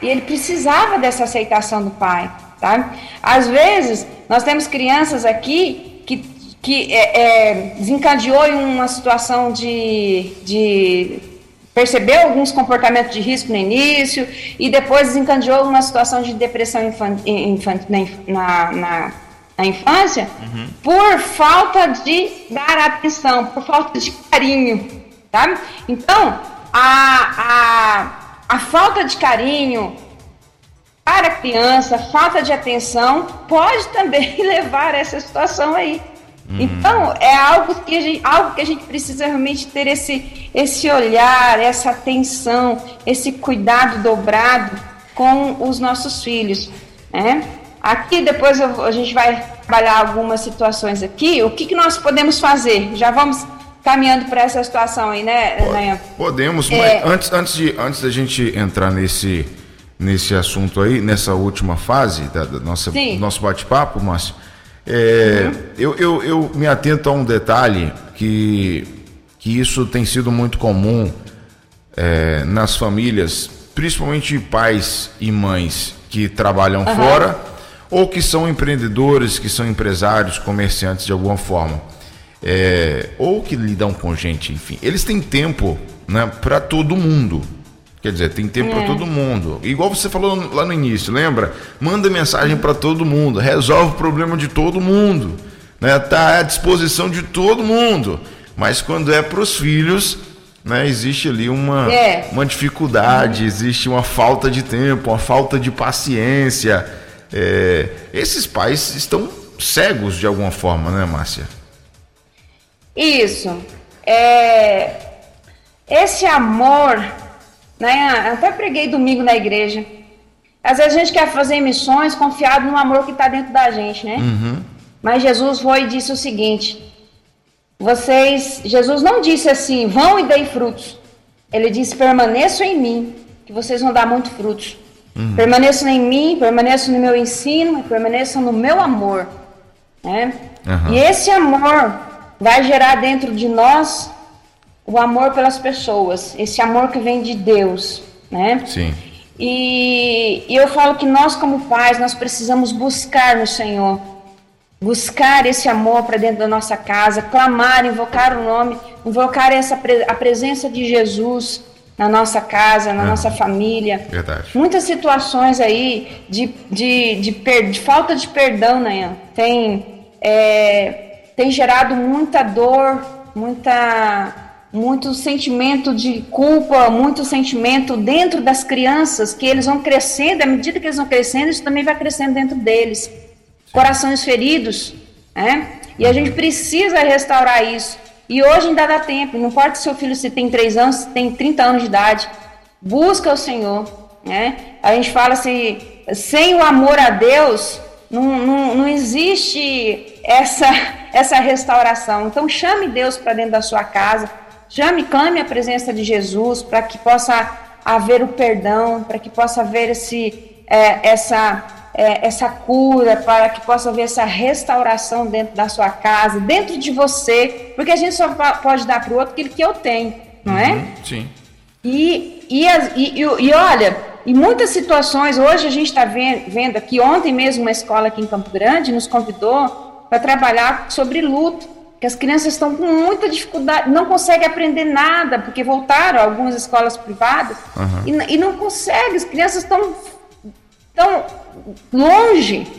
e ele precisava dessa aceitação do pai, tá? Às vezes nós temos crianças aqui que, que é, é, desencadeou em uma situação de, de percebeu alguns comportamentos de risco no início e depois desencadeou uma situação de depressão infantil na, na na infância uhum. por falta de dar atenção, por falta de carinho, tá? Então, a, a, a falta de carinho para a criança, falta de atenção, pode também levar a essa situação aí. Uhum. Então, é algo que, a gente, algo que a gente precisa realmente ter esse, esse olhar, essa atenção, esse cuidado dobrado com os nossos filhos, né? Aqui depois eu, a gente vai trabalhar algumas situações aqui. O que, que nós podemos fazer? Já vamos caminhando para essa situação aí, né, Nayan? Podemos, é... mas antes, antes, de, antes da gente entrar nesse, nesse assunto aí, nessa última fase da, da nossa, do nosso bate-papo, Márcio, é, uhum. eu, eu, eu me atento a um detalhe que, que isso tem sido muito comum é, nas famílias, principalmente pais e mães que trabalham uhum. fora ou que são empreendedores, que são empresários, comerciantes de alguma forma. é, ou que lidam com gente, enfim, eles têm tempo né, para todo mundo. Quer dizer, tem tempo é. para todo mundo. Igual você falou lá no início, lembra? Manda mensagem para todo mundo, resolve o problema de todo mundo, né? Tá à disposição de todo mundo. Mas quando é para os filhos, né, existe ali uma, é. uma dificuldade, uhum. existe uma falta de tempo, uma falta de paciência. É, esses pais estão cegos de alguma forma, né, Márcia? Isso. É, esse amor, né? Até preguei domingo na igreja. Às vezes a gente quer fazer missões confiado no amor que está dentro da gente, né? Uhum. Mas Jesus foi e disse o seguinte: vocês, Jesus não disse assim, vão e deem frutos. Ele disse: permaneçam em mim, que vocês vão dar muito frutos. Uhum. Permaneçam em mim, permaneçam no meu ensino, permaneçam no meu amor. Né? Uhum. E esse amor vai gerar dentro de nós o amor pelas pessoas, esse amor que vem de Deus, né? Sim. E, e eu falo que nós como pais, nós precisamos buscar no Senhor, buscar esse amor para dentro da nossa casa, clamar, invocar o nome, invocar essa a presença de Jesus na nossa casa, na é. nossa família. Verdade. Muitas situações aí de, de, de, per, de falta de perdão, né? Tem, é, tem gerado muita dor, muita muito sentimento de culpa, muito sentimento dentro das crianças, que eles vão crescendo, à medida que eles vão crescendo, isso também vai crescendo dentro deles. Corações feridos, né? E a gente precisa restaurar isso. E hoje ainda dá tempo, não importa se seu filho se tem 3 anos, se tem 30 anos de idade, busca o Senhor, né? A gente fala assim, sem o amor a Deus, não, não, não existe essa, essa restauração. Então chame Deus para dentro da sua casa, já me clame a presença de Jesus para que possa haver o perdão, para que possa haver esse, é, essa, é, essa cura, para que possa haver essa restauração dentro da sua casa, dentro de você, porque a gente só pode dar para o outro aquilo que eu tenho, não é? Uhum, sim. E, e, e, e, olha, em muitas situações, hoje a gente está vendo aqui, ontem mesmo uma escola aqui em Campo Grande nos convidou para trabalhar sobre luto que as crianças estão com muita dificuldade, não conseguem aprender nada, porque voltaram a algumas escolas privadas uhum. e, e, não conseguem, as crianças estão tão longe,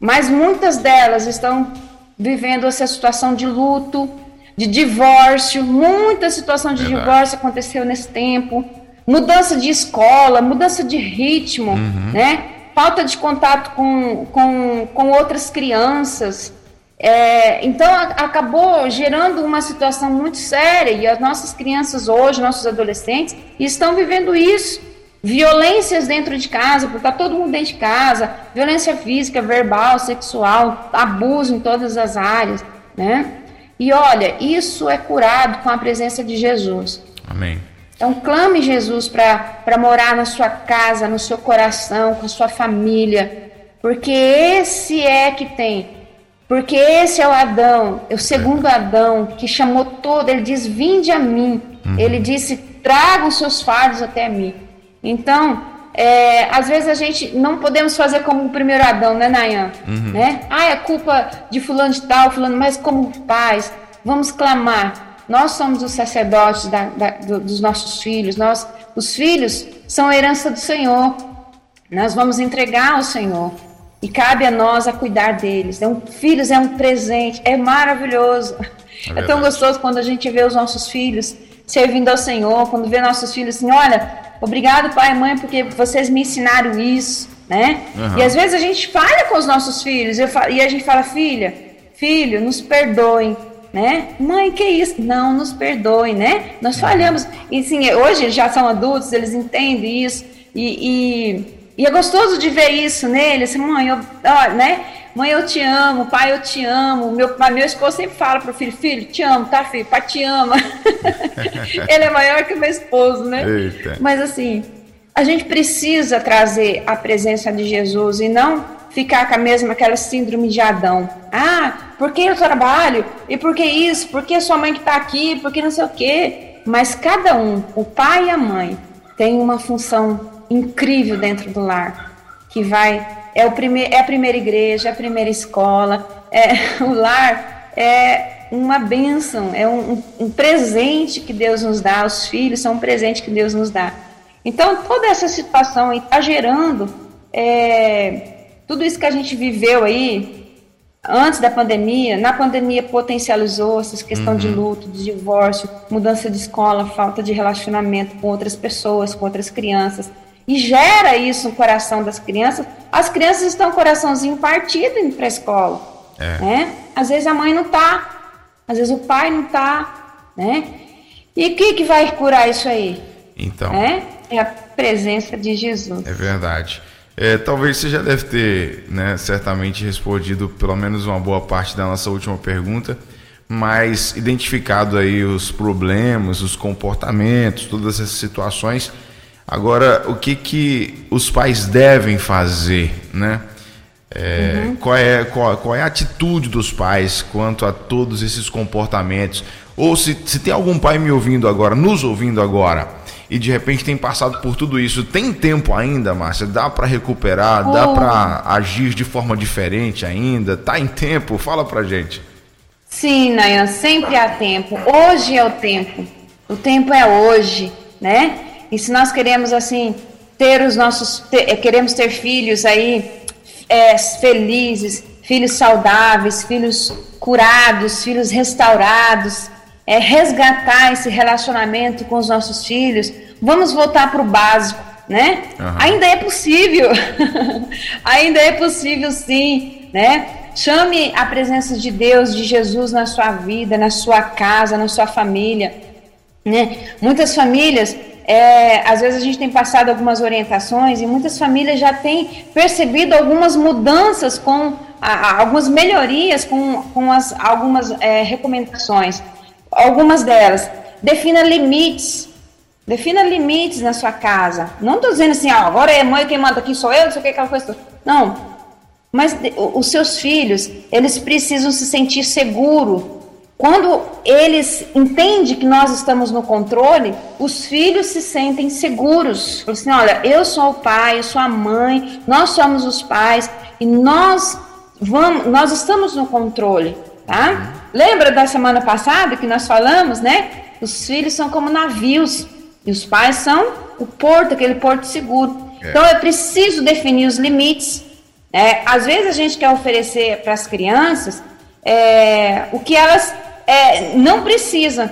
mas muitas delas estão vivendo essa situação de luto, de divórcio, muita situação de Verdade. divórcio aconteceu nesse tempo, mudança de escola, mudança de ritmo, uhum. né? Falta de contato com, com, com outras crianças. É, então a, acabou gerando uma situação muito séria e as nossas crianças hoje, nossos adolescentes, estão vivendo isso. Violências dentro de casa, porque está todo mundo dentro de casa, violência física, verbal, sexual, abuso em todas as áreas, né? E olha, isso é curado com a presença de Jesus. Amém. Então clame Jesus para morar na sua casa, no seu coração, com a sua família, porque esse é que tem porque esse é o Adão, é o segundo Adão, que chamou todo, ele diz: Vinde a mim. Uhum. Ele disse: Traga os seus fardos até mim. Então, é, às vezes a gente não podemos fazer como o primeiro Adão, né, Nayan? Uhum. Né? Ah, é culpa de fulano de tal, fulano, mas como pais, vamos clamar. Nós somos os sacerdotes da, da, do, dos nossos filhos, nós, os filhos são a herança do Senhor. Nós vamos entregar ao Senhor. E cabe a nós a cuidar deles. Um, filhos é um presente, é maravilhoso. É, é tão gostoso quando a gente vê os nossos filhos servindo ao Senhor, quando vê nossos filhos assim, olha, obrigado pai e mãe porque vocês me ensinaram isso, né? Uhum. E às vezes a gente falha com os nossos filhos falo, e a gente fala, filha, filho, nos perdoem, né? Mãe, que isso? Não, nos perdoem, né? Nós falhamos. E sim, hoje eles já são adultos, eles entendem isso e, e e é gostoso de ver isso nele, assim, mãe, eu, ó, né? Mãe, eu te amo, pai, eu te amo. Meu, meu esposo sempre fala pro filho, filho, te amo, tá, filho? Pai te ama. Ele é maior que o meu esposo, né? Eita. Mas assim, a gente precisa trazer a presença de Jesus e não ficar com a mesma aquela síndrome de Adão. Ah, por que eu trabalho? E por que isso? Por que sua mãe que está aqui? Por que não sei o quê? Mas cada um, o pai e a mãe, tem uma função incrível dentro do lar, que vai é o primeir, é a primeira igreja, é a primeira escola, é o lar é uma bênção, é um, um, presente que Deus nos dá, os filhos são um presente que Deus nos dá. Então, toda essa situação está gerando é, tudo isso que a gente viveu aí antes da pandemia. Na pandemia potencializou essa questão uhum. de luto, de divórcio, mudança de escola, falta de relacionamento com outras pessoas, com outras crianças. E gera isso no coração das crianças. As crianças estão com o coraçãozinho partido indo para a escola. É. Né? Às vezes a mãe não está, às vezes o pai não está. Né? E o que, que vai curar isso aí? Então. É? é a presença de Jesus. É verdade. É, talvez você já deve ter, né, certamente respondido pelo menos uma boa parte da nossa última pergunta, mas identificado aí os problemas, os comportamentos, todas essas situações. Agora, o que que os pais devem fazer, né? É, uhum. qual, é, qual, qual, é a atitude dos pais quanto a todos esses comportamentos? Ou se, se tem algum pai me ouvindo agora, nos ouvindo agora, e de repente tem passado por tudo isso, tem tempo ainda, Márcia? Dá para recuperar? Oh. Dá para agir de forma diferente ainda? Tá em tempo? Fala pra gente. Sim, Nayan, sempre há tempo. Hoje é o tempo. O tempo é hoje, né? E se nós queremos assim ter os nossos, ter, eh, queremos ter filhos aí é, felizes, filhos saudáveis, filhos curados, filhos restaurados, é, resgatar esse relacionamento com os nossos filhos, vamos voltar para o básico, né? Uhum. Ainda é possível, ainda é possível sim, né? Chame a presença de Deus, de Jesus na sua vida, na sua casa, na sua família, né? Muitas famílias, é, às vezes a gente tem passado algumas orientações e muitas famílias já têm percebido algumas mudanças com a, algumas melhorias com, com as, algumas é, recomendações. Algumas delas, defina limites. Defina limites na sua casa. Não estou dizendo assim, ó, agora é mãe quem manda aqui sou eu, não sei o que, aquela coisa. Não. Mas os seus filhos, eles precisam se sentir seguros. Quando eles entendem que nós estamos no controle, os filhos se sentem seguros. Falam assim, olha, eu sou o pai, eu sou a mãe, nós somos os pais e nós vamos, nós estamos no controle, tá? Lembra da semana passada que nós falamos, né? Os filhos são como navios e os pais são o porto, aquele porto seguro. É. Então é preciso definir os limites. É, às vezes a gente quer oferecer para as crianças é, o que elas é, não precisam,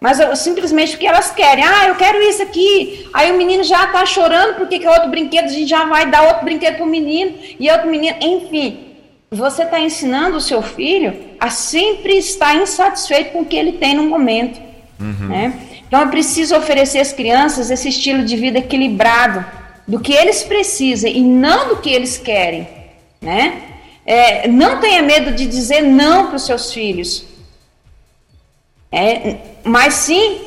mas simplesmente o que elas querem. Ah, eu quero isso aqui. Aí o menino já está chorando porque que é outro brinquedo, a gente já vai dar outro brinquedo para o menino e outro menino, enfim você está ensinando o seu filho a sempre estar insatisfeito com o que ele tem no momento. Uhum. Né? Então é preciso oferecer às crianças esse estilo de vida equilibrado, do que eles precisam e não do que eles querem. Né? É, não tenha medo de dizer não para os seus filhos, é, mas sim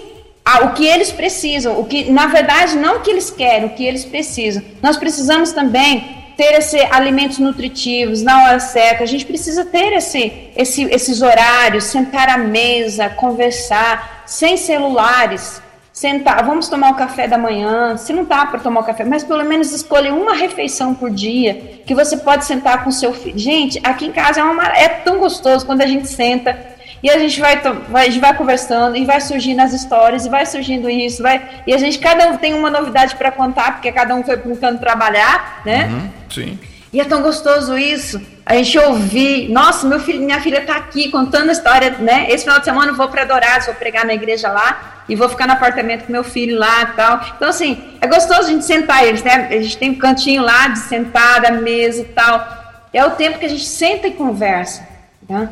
o que eles precisam, o que na verdade não o que eles querem, o que eles precisam. Nós precisamos também ter esse, alimentos nutritivos na hora certa, a gente precisa ter esse, esse, esses horários, sentar à mesa, conversar, sem celulares, sentar, vamos tomar o café da manhã, se não dá para tomar o café, mas pelo menos escolher uma refeição por dia, que você pode sentar com seu filho. Gente, aqui em casa é, uma, é tão gostoso quando a gente senta e a gente vai, vai, a gente vai conversando e vai surgindo as histórias e vai surgindo isso, vai e a gente cada um tem uma novidade para contar porque cada um foi canto trabalhar, né? Uhum, sim. E é tão gostoso isso. A gente ouvir, nossa, meu filho, minha filha está aqui contando a história, né? Esse final de semana eu vou para Dourados, vou pregar na igreja lá e vou ficar no apartamento com meu filho lá e tal. Então, assim, é gostoso a gente sentar eles, né? A gente tem um cantinho lá de sentar, a mesa e tal. É o tempo que a gente senta e conversa. Tá?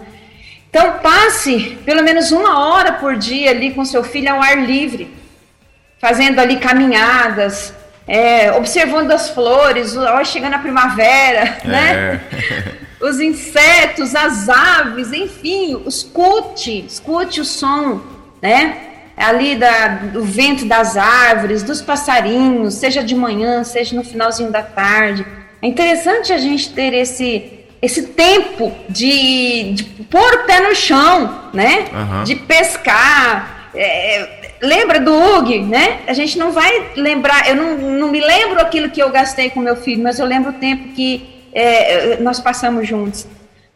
Então, passe pelo menos uma hora por dia ali com seu filho ao ar livre, fazendo ali caminhadas, é, observando as flores, chegando a primavera, é. né? Os insetos, as aves, enfim, escute, escute o som, né? Ali da, do vento das árvores, dos passarinhos, seja de manhã, seja no finalzinho da tarde. É interessante a gente ter esse esse tempo de, de pôr o pé no chão, né? Uhum. De pescar. É, lembra do UG, né? A gente não vai lembrar, eu não, não me lembro aquilo que eu gastei com meu filho, mas eu lembro o tempo que é, nós passamos juntos.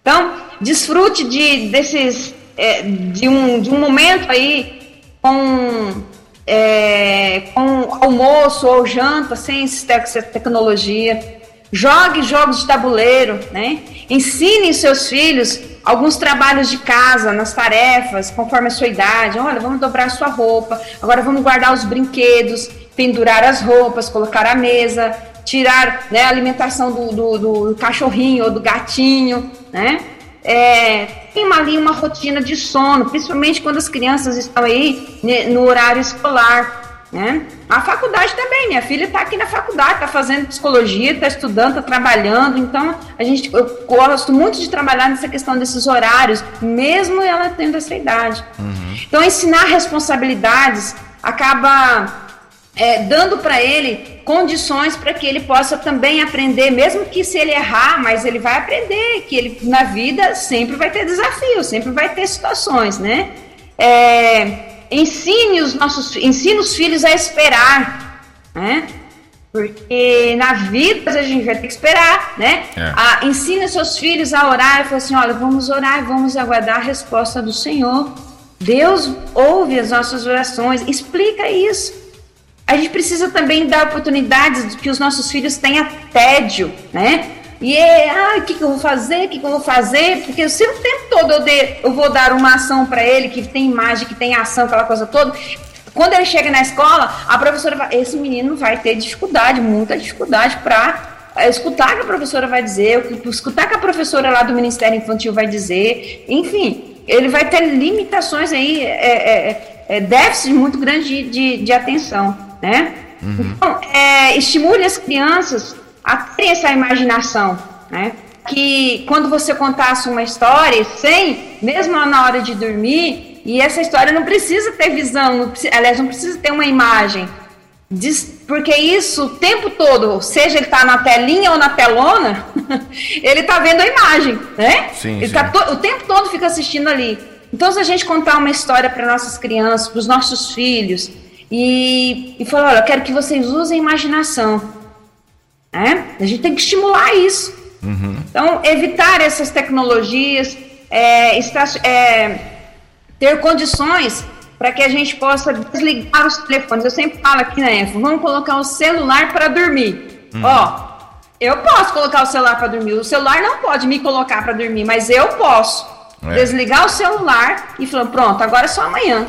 Então, desfrute de, desses é, de, um, de um momento aí com, é, com almoço ou janta sem essa tecnologia. Jogue jogos de tabuleiro, né? Ensine seus filhos alguns trabalhos de casa, nas tarefas, conforme a sua idade. Olha, vamos dobrar a sua roupa, agora vamos guardar os brinquedos, pendurar as roupas, colocar a mesa, tirar né, a alimentação do, do, do cachorrinho ou do gatinho, né? É, tem ali uma rotina de sono, principalmente quando as crianças estão aí né, no horário escolar. Né? A faculdade também, minha filha está aqui na faculdade, está fazendo psicologia, está estudando, está trabalhando, então a gente, eu gosto muito de trabalhar nessa questão desses horários, mesmo ela tendo essa idade. Uhum. Então ensinar responsabilidades acaba é, dando para ele condições para que ele possa também aprender, mesmo que se ele errar, mas ele vai aprender, que ele na vida sempre vai ter desafios, sempre vai ter situações, né? É, ensine os nossos ensine os filhos a esperar, né? Porque na vida a gente vai ter que esperar, né? É. A, ensine seus filhos a orar e fala assim: olha, vamos orar, vamos aguardar a resposta do Senhor. Deus ouve as nossas orações, explica isso. A gente precisa também dar oportunidades que os nossos filhos tenham tédio, né? E é, ah, o que, que eu vou fazer? O que, que eu vou fazer? Porque se o tempo todo eu, de, eu vou dar uma ação para ele que tem imagem, que tem ação, aquela coisa toda, quando ele chega na escola, a professora vai, esse menino vai ter dificuldade, muita dificuldade para escutar o que a professora vai dizer, escutar o que a professora lá do Ministério Infantil vai dizer, enfim, ele vai ter limitações aí, é, é, é déficit muito grande de, de, de atenção, né? Uhum. Então, é, estimule as crianças a ter essa imaginação, né? Que quando você contasse uma história, sem, mesmo na hora de dormir, e essa história não precisa ter visão, não precisa, aliás, não precisa ter uma imagem, porque isso o tempo todo, seja ele está na telinha ou na telona, ele está vendo a imagem, né? Sim, ele sim. Tá o tempo todo fica assistindo ali. Então, se a gente contar uma história para nossas crianças, para os nossos filhos, e, e falar, olha, eu quero que vocês usem a imaginação. Né? A gente tem que estimular isso. Uhum. Então, evitar essas tecnologias, é, estar, é, ter condições para que a gente possa desligar os telefones. Eu sempre falo aqui na né, vamos colocar o celular para dormir. Uhum. Ó, eu posso colocar o celular para dormir. O celular não pode me colocar para dormir, mas eu posso é. desligar o celular e falar, pronto, agora é só amanhã.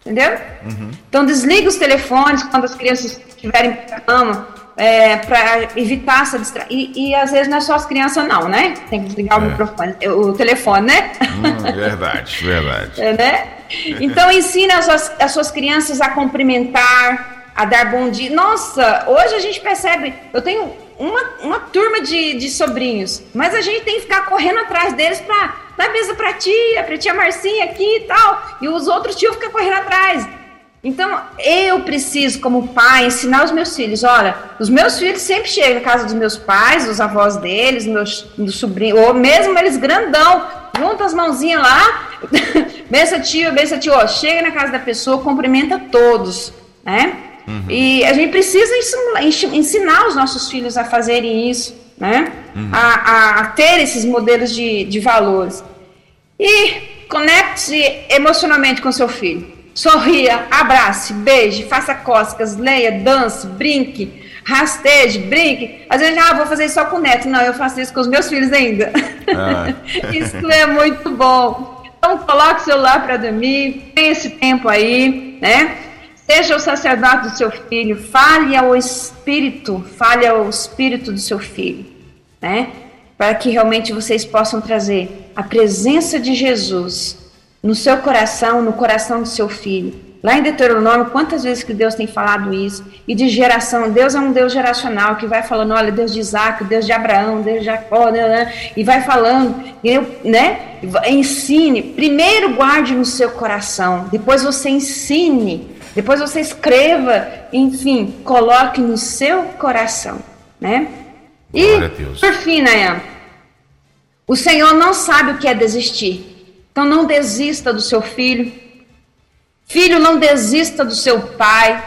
Entendeu? Uhum. Então desliga os telefones quando as crianças estiverem para cama é, para evitar essa distração. E, e, às vezes não é só as crianças, não, né? Tem que desligar é. o microfone, o telefone, né? Hum, verdade, verdade. É, né? Então ensina as suas, as suas crianças a cumprimentar, a dar bom dia. Nossa, hoje a gente percebe, eu tenho uma, uma turma de, de sobrinhos, mas a gente tem que ficar correndo atrás deles para dar mesa para tia, para tia Marcinha aqui e tal, e os outros tios ficam correndo atrás. Então, eu preciso, como pai, ensinar os meus filhos. Olha, os meus filhos sempre chegam na casa dos meus pais, dos avós deles, meus, do sobrinho, ou mesmo eles grandão, junta as mãozinhas lá, benção tio, benção tio, ó, chega na casa da pessoa, cumprimenta todos, né? Uhum. E a gente precisa ensinar, os nossos filhos a fazerem isso, né? Uhum. A, a, ter esses modelos de, de valores. E conecte-se emocionalmente com seu filho. Sorria, abrace, beije, faça cócegas, leia, dance, brinque, rasteje, brinque. Às vezes, ah, vou fazer isso só com o neto. Não, eu faço isso com os meus filhos ainda. Ah. isso é muito bom. Então, coloque o celular para dormir, tenha esse tempo aí, né? Seja o sacerdote do seu filho, fale ao espírito, fale ao espírito do seu filho, né? Para que realmente vocês possam trazer a presença de Jesus no seu coração, no coração do seu filho. Lá em Deuteronômio, quantas vezes que Deus tem falado isso? E de geração, Deus é um Deus geracional que vai falando, olha, Deus de Isaac, Deus de Abraão, Deus de Jacó, né, né, e vai falando, né? Ensine. Primeiro guarde no seu coração, depois você ensine, depois você escreva, enfim, coloque no seu coração, né? E, por fim, Nayan, o Senhor não sabe o que é desistir. Então não desista do seu filho. Filho, não desista do seu pai.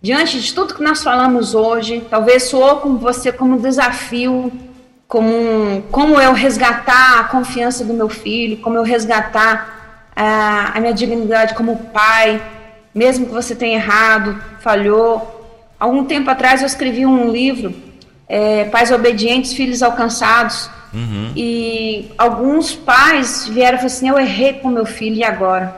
Diante de tudo que nós falamos hoje, talvez soou com você como desafio, como, como eu resgatar a confiança do meu filho, como eu resgatar a, a minha dignidade como pai, mesmo que você tenha errado, falhou. Algum tempo atrás eu escrevi um livro, é, Pais Obedientes, Filhos Alcançados, uhum. e alguns pais vieram e falaram assim, eu errei com meu filho, e agora?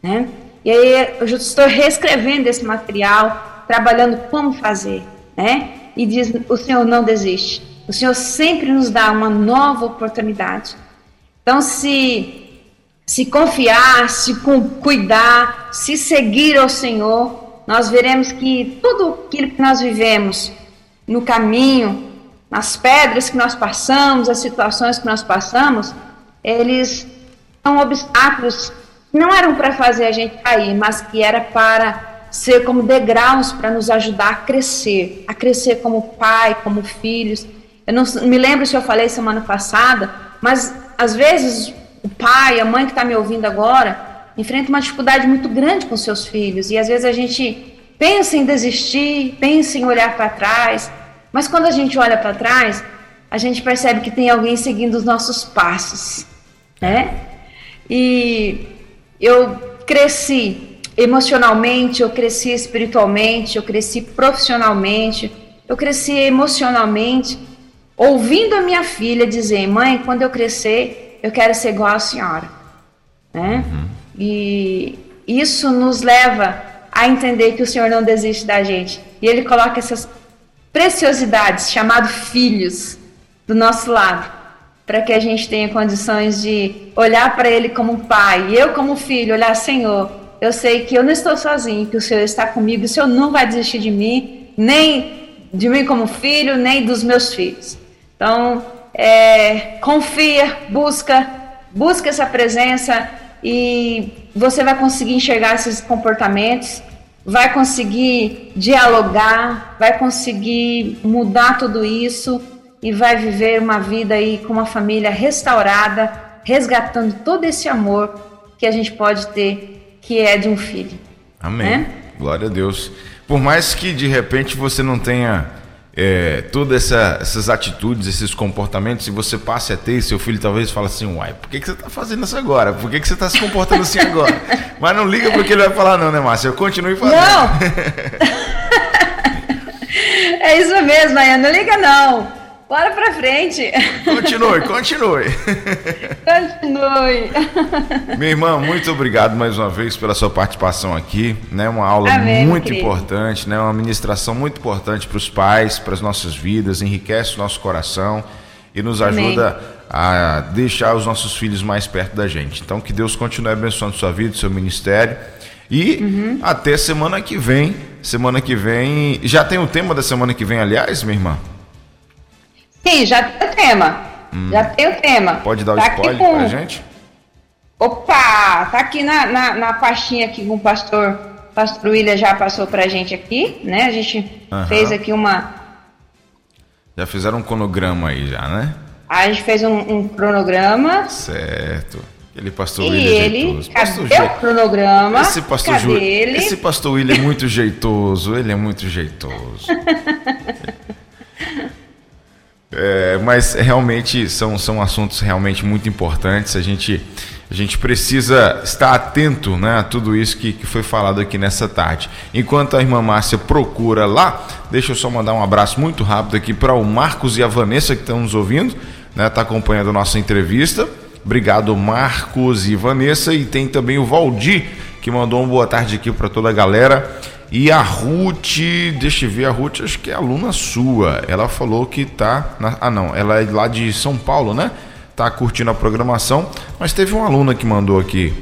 Né? E aí eu estou reescrevendo esse material, trabalhando como fazer, né? E diz, o Senhor não desiste. O Senhor sempre nos dá uma nova oportunidade. Então, se se confiar, se cuidar, se seguir ao Senhor, nós veremos que tudo aquilo que nós vivemos no caminho, nas pedras que nós passamos, as situações que nós passamos, eles são obstáculos que não eram para fazer a gente cair, mas que era para ser como degraus para nos ajudar a crescer, a crescer como pai, como filhos. Eu não me lembro se eu falei semana passada, mas às vezes o pai, a mãe que está me ouvindo agora, enfrenta uma dificuldade muito grande com seus filhos. E às vezes a gente pensa em desistir, pensa em olhar para trás, mas quando a gente olha para trás, a gente percebe que tem alguém seguindo os nossos passos, né? E eu cresci emocionalmente, eu cresci espiritualmente, eu cresci profissionalmente, eu cresci emocionalmente, ouvindo a minha filha dizer: "Mãe, quando eu crescer, eu quero ser igual à senhora. Né? Uhum. E isso nos leva a entender que o Senhor não desiste da gente. E Ele coloca essas preciosidades, chamados filhos, do nosso lado, para que a gente tenha condições de olhar para Ele como pai, e eu como filho, olhar, Senhor, eu sei que eu não estou sozinho, que o Senhor está comigo, o Senhor não vai desistir de mim, nem de mim como filho, nem dos meus filhos. Então, é, confia, busca, busca essa presença e você vai conseguir enxergar esses comportamentos, vai conseguir dialogar, vai conseguir mudar tudo isso e vai viver uma vida aí com uma família restaurada, resgatando todo esse amor que a gente pode ter, que é de um filho. Amém. Né? Glória a Deus. Por mais que de repente você não tenha é, todas essa, essas atitudes, esses comportamentos, se você passe a ter, seu filho talvez fale assim, uai, por que, que você está fazendo isso agora? Por que, que você está se comportando assim agora? Mas não liga porque ele vai falar não, né, Márcia? Eu continue fazendo. Não! é isso mesmo, Ayana, não liga não. Bora pra frente. Continue, continue. Continue. Minha irmã, muito obrigado mais uma vez pela sua participação aqui. Né? Uma aula Amém, muito importante, né? uma ministração muito importante para os pais, para as nossas vidas, enriquece o nosso coração e nos ajuda Amém. a deixar os nossos filhos mais perto da gente. Então, que Deus continue abençoando sua vida, seu ministério. E uhum. até semana que vem. Semana que vem. Já tem o tema da semana que vem, aliás, minha irmã? Sim, já tem o tema. Hum. Já tem o tema. Pode dar o tá spoiler com... pra gente? Opa, tá aqui na, na, na pastinha aqui com o pastor, pastor William já passou pra gente aqui, né? A gente uhum. fez aqui uma... Já fizeram um cronograma aí já, né? A gente fez um, um cronograma. Certo. Ele pastor e William ele, jeitoso. cadê pastor o cronograma? Esse pastor, cadê Ju... ele? esse pastor William é muito jeitoso, ele é muito jeitoso. É, mas realmente são, são assuntos realmente muito importantes. A gente, a gente precisa estar atento né, a tudo isso que, que foi falado aqui nessa tarde. Enquanto a irmã Márcia procura lá, deixa eu só mandar um abraço muito rápido aqui para o Marcos e a Vanessa que estão nos ouvindo, né, tá acompanhando a nossa entrevista. Obrigado, Marcos e Vanessa. E tem também o Valdir, que mandou uma boa tarde aqui para toda a galera. E a Ruth, deixa eu ver, a Ruth acho que é aluna sua. Ela falou que tá. Na, ah, não, ela é lá de São Paulo, né? Tá curtindo a programação. Mas teve uma aluna que mandou aqui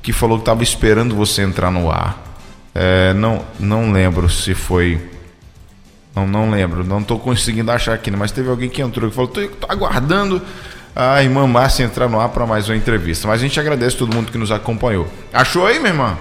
que falou que estava esperando você entrar no ar. É, não, não lembro se foi. Não, não lembro, não estou conseguindo achar aqui, né? mas teve alguém que entrou e falou: tô, tô aguardando a irmã Márcia entrar no ar para mais uma entrevista. Mas a gente agradece todo mundo que nos acompanhou. Achou aí, minha irmã?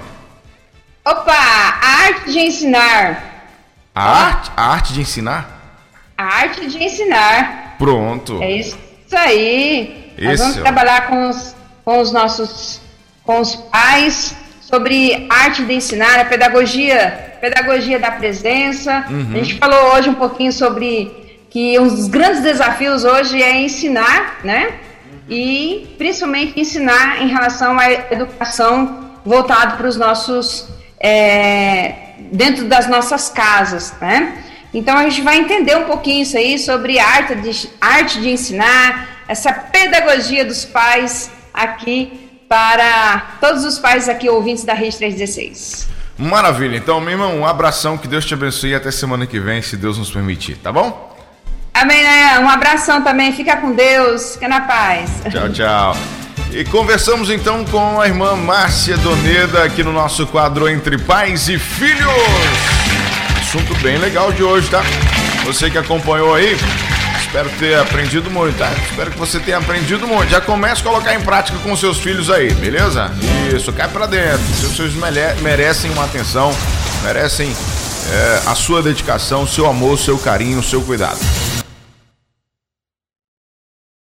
Opa, a arte de ensinar. A arte, a arte de ensinar? A arte de ensinar. Pronto. É isso aí. Esse Nós vamos é trabalhar com os, com os nossos com os pais sobre arte de ensinar, a pedagogia, pedagogia da presença. Uhum. A gente falou hoje um pouquinho sobre que um dos grandes desafios hoje é ensinar, né? E principalmente ensinar em relação à educação voltado para os nossos é, dentro das nossas casas, né? Então a gente vai entender um pouquinho isso aí sobre arte de, arte de ensinar, essa pedagogia dos pais aqui para todos os pais aqui ouvintes da Rede 316. Maravilha. Então, meu irmão, um abração, que Deus te abençoe e até semana que vem, se Deus nos permitir, tá bom? Amém, né? Um abração também. Fica com Deus. Fica na paz. Tchau, tchau. E conversamos então com a irmã Márcia Doneda aqui no nosso quadro Entre Pais e Filhos. Assunto bem legal de hoje, tá? Você que acompanhou aí, espero ter aprendido muito, tá? Espero que você tenha aprendido muito. Já comece a colocar em prática com seus filhos aí, beleza? Isso, cai pra dentro. Seus filhos merecem uma atenção, merecem é, a sua dedicação, seu amor, seu carinho, seu cuidado.